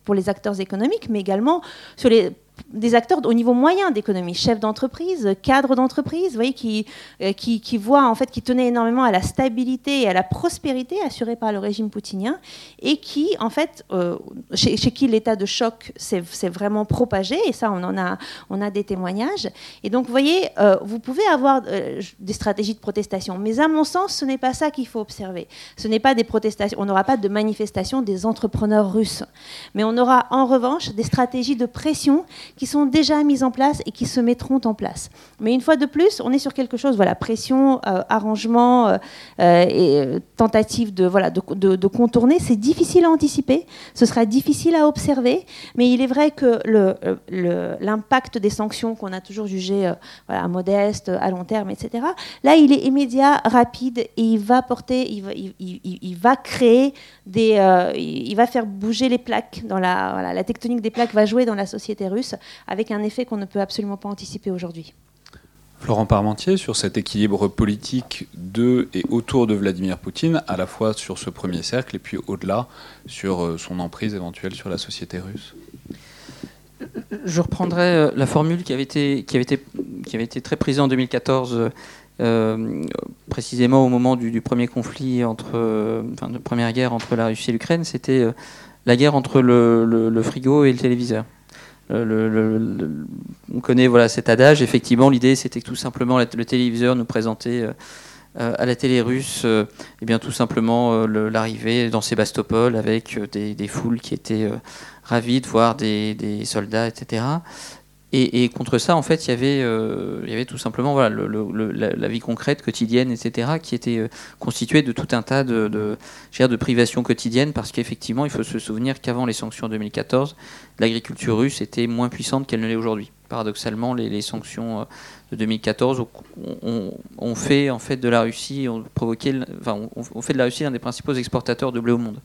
pour les acteurs économiques, mais également sur les des acteurs au niveau moyen d'économie, chefs d'entreprise, cadres d'entreprise, voyez, qui, euh, qui, qui, en fait, qui tenaient énormément à la stabilité et à la prospérité assurée par le régime poutinien, et qui, en fait, euh, chez, qui l'état de choc s'est vraiment propagé, et ça, on en a, on a des témoignages. Et donc, vous voyez, euh, vous pouvez avoir des stratégies de protestation, mais à mon sens, ce n'est pas ça qu'il faut observer. Ce n'est pas des protestations, on n'aura pas de manifestation des entrepreneurs russes, mais on aura en revanche des stratégies de pression qui sont déjà mises en place et qui se mettront en place. Mais une fois de plus, on est sur quelque chose, voilà, pression, euh, arrangement euh, euh, et tentative de, voilà, de, contourner. C'est difficile à anticiper, ce sera difficile à observer, mais il est vrai que l'impact des sanctions qu'on a toujours jugé voilà, modeste, à long terme, etc., là, il est immédiat, rapide et il va porter, il, va créer des, il va faire bouger les plaques dans la, voilà, la tectonique des plaques va jouer dans la société russe avec un effet qu'on ne peut absolument pas anticiper aujourd'hui. Florent Parmentier, sur cet équilibre politique de et autour de Vladimir Poutine, à la fois sur ce premier cercle et puis au-delà sur euh, son emprise éventuelle sur la société russe Je reprendrai euh, la formule qui avait été, qui avait été, qui avait été très prise en 2014. Euh, précisément au moment du, premier conflit entre, enfin, de première guerre entre la Russie et l'Ukraine, c'était la guerre entre le, frigo et le téléviseur. Le, on connaît voilà cet adage. Effectivement, l'idée c'était que tout simplement le téléviseur nous présentait euh, euh, à la télé russe, et euh, eh bien tout simplement l'arrivée dans Sébastopol avec des, foules qui étaient ravies de voir des soldats, etc. Et, contre ça, en fait, il y avait, euh, tout simplement la, vie concrète, quotidienne, etc., qui était euh, constituée de tout un tas de, privations quotidiennes, parce qu'effectivement, il faut se souvenir qu'avant les sanctions en 2014, l'agriculture russe était moins puissante qu'elle ne l'est aujourd'hui. Paradoxalement, les, sanctions euh, de 2014 ont, fait de la Russie, ont provoqué, on fait de la Russie l'un des principaux exportateurs de blé au monde.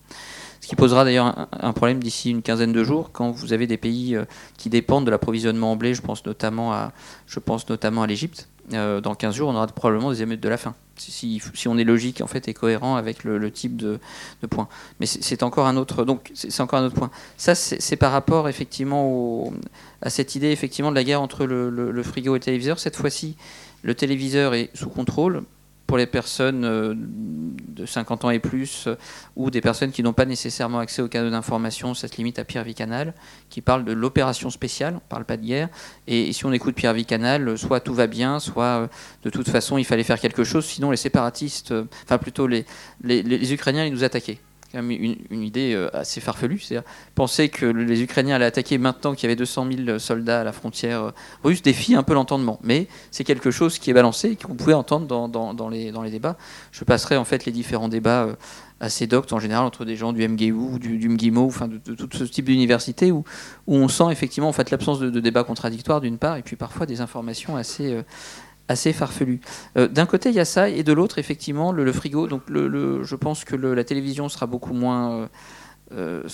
Ce qui posera d'ailleurs un, problème d'ici une quinzaine de jours quand vous avez des pays euh, qui dépendent de l'approvisionnement en blé, je pense notamment à, je pense notamment à l'Égypte. Euh, dans 15 jours, on aura probablement des émeutes de la faim. Si, on est logique en fait et cohérent avec le, type de, point. Mais c'est encore un autre donc c'est encore un autre point. Ça c'est par rapport effectivement à cette idée effectivement de la guerre entre le frigo et le téléviseur. Cette fois-ci, le téléviseur est sous contrôle pour les personnes euh, de 50 ans et plus euh, ou des personnes qui n'ont pas nécessairement accès aux canaux d'information, ça se limite à Pierre Vicanal, qui parle de l'opération spéciale, on ne parle pas de guerre. Et, si on écoute Pierre Vicanal, euh, soit tout va bien, soit de toute façon il fallait faire quelque chose, sinon les séparatistes, enfin plutôt les, les, les Ukrainiens, ils nous attaquaient une, une, idée euh, assez farfelue. C'est-à-dire penser que les Ukrainiens allaient attaquer maintenant qu'il y avait 200 000 soldats à la frontière euh, russe défie un peu l'entendement. Mais c'est quelque chose qui est balancé et qu'on pouvait entendre dans, dans, les, dans les débats. Je passerai en fait les différents débats euh, assez doctes en général entre des gens du MGU, du, du MGIMO, enfin de, tout ce type d'université où, où on sent effectivement en fait l'absence de, de débat contradictoire d'une part et puis parfois des informations assez assez farfelu. D'un côté, il y a ça, et de l'autre, effectivement, le, frigo. Donc, je pense que la télévision sera beaucoup moins,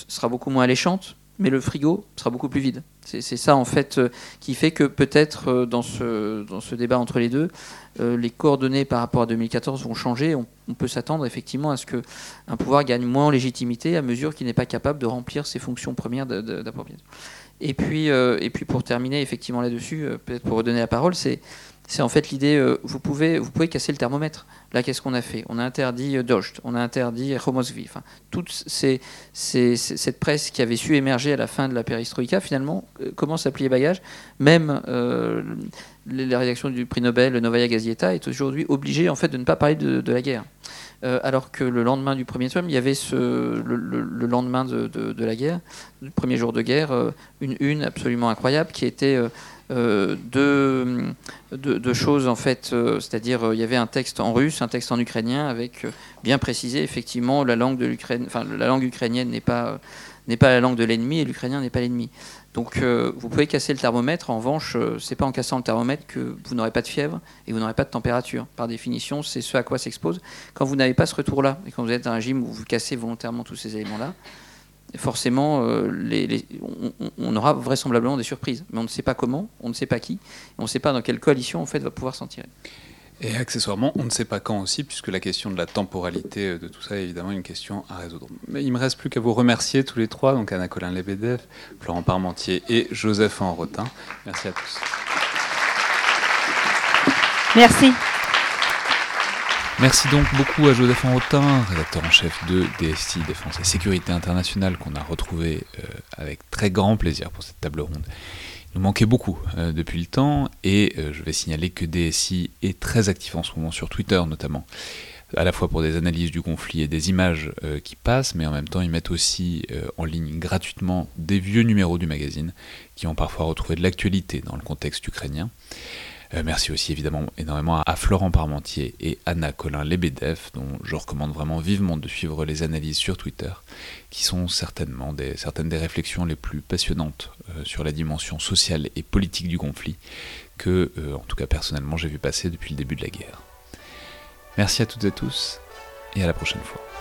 sera beaucoup moins alléchante mais le frigo sera beaucoup plus vide. C'est ça en fait euh, qui fait que peut-être euh, dans, ce, dans ce débat entre les deux, euh, les coordonnées par rapport à 2014 vont changer. On, peut s'attendre effectivement à ce qu'un pouvoir gagne moins en légitimité à mesure qu'il n'est pas capable de remplir ses fonctions premières d'appropriation. Et puis, et puis pour terminer effectivement là-dessus, peut-être pour redonner la parole, c'est c'est en fait l'idée, vous, pouvez, vous pouvez casser le thermomètre. Là, qu'est-ce qu'on a fait? On a interdit Dost, on a interdit Homosvi. Enfin, toute cette presse qui avait su émerger à la fin de la perestroïka, finalement, euh, commence à plier bagage. Même euh, la rédaction du prix Nobel, Novaya Gazeta, est aujourd'hui obligée en fait, de ne pas parler de, la guerre. Euh, alors que le lendemain du premier tome, il y avait le, lendemain de, de, la guerre, le premier jour de guerre, une une absolument incroyable qui était euh, deux, choses en fait, euh, c'est-à-dire euh, il y avait un texte en russe, un texte en ukrainien avec bien précisé effectivement la langue de enfin la langue ukrainienne n'est pas n'est pas la langue de l'ennemi et l'ukrainien n'est pas l'ennemi. Donc vous pouvez casser le thermomètre. En revanche, c'est pas en cassant le thermomètre que vous n'aurez pas de fièvre et vous n'aurez pas de température. Par définition, c'est ce à quoi s'expose. Quand vous n'avez pas ce retour-là et quand vous êtes dans un régime où vous cassez volontairement tous ces éléments-là, forcément, euh, on, aura vraisemblablement des surprises. Mais on ne sait pas comment, on ne sait pas qui, on ne sait pas dans quelle coalition en fait va pouvoir s'en tirer. Et accessoirement, on ne sait pas quand aussi, puisque la question de la temporalité euh, de tout ça est évidemment une question à résoudre. Mais il me reste plus qu'à vous remercier tous les trois, donc Anna Colin Lebedev, Florent Parmentier et Joseph Enrotin. Merci à tous. Merci. Merci donc beaucoup à Joseph Enrotin, rédacteur en chef de DSI, Défense et Sécurité Internationale, qu'on a retrouvé euh, avec très grand plaisir pour cette table ronde. Il nous manquait beaucoup euh, depuis le temps, et euh, je vais signaler que DSI est très actif en ce moment sur Twitter notamment, à la fois pour des analyses du conflit et des images qui passent, mais en même temps ils mettent aussi en ligne gratuitement des vieux numéros du magazine qui ont parfois retrouvé de l'actualité dans le contexte ukrainien. Euh, merci aussi évidemment énormément à, Florent Parmentier et Anna Colin Lebedev, dont je recommande vraiment vivement de suivre les analyses sur Twitter, qui sont certainement des, certaines des réflexions les plus passionnantes euh, sur la dimension sociale et politique du conflit que, euh, en tout cas personnellement, j'ai vu passer depuis le début de la guerre. Merci à toutes et tous, et à la prochaine fois.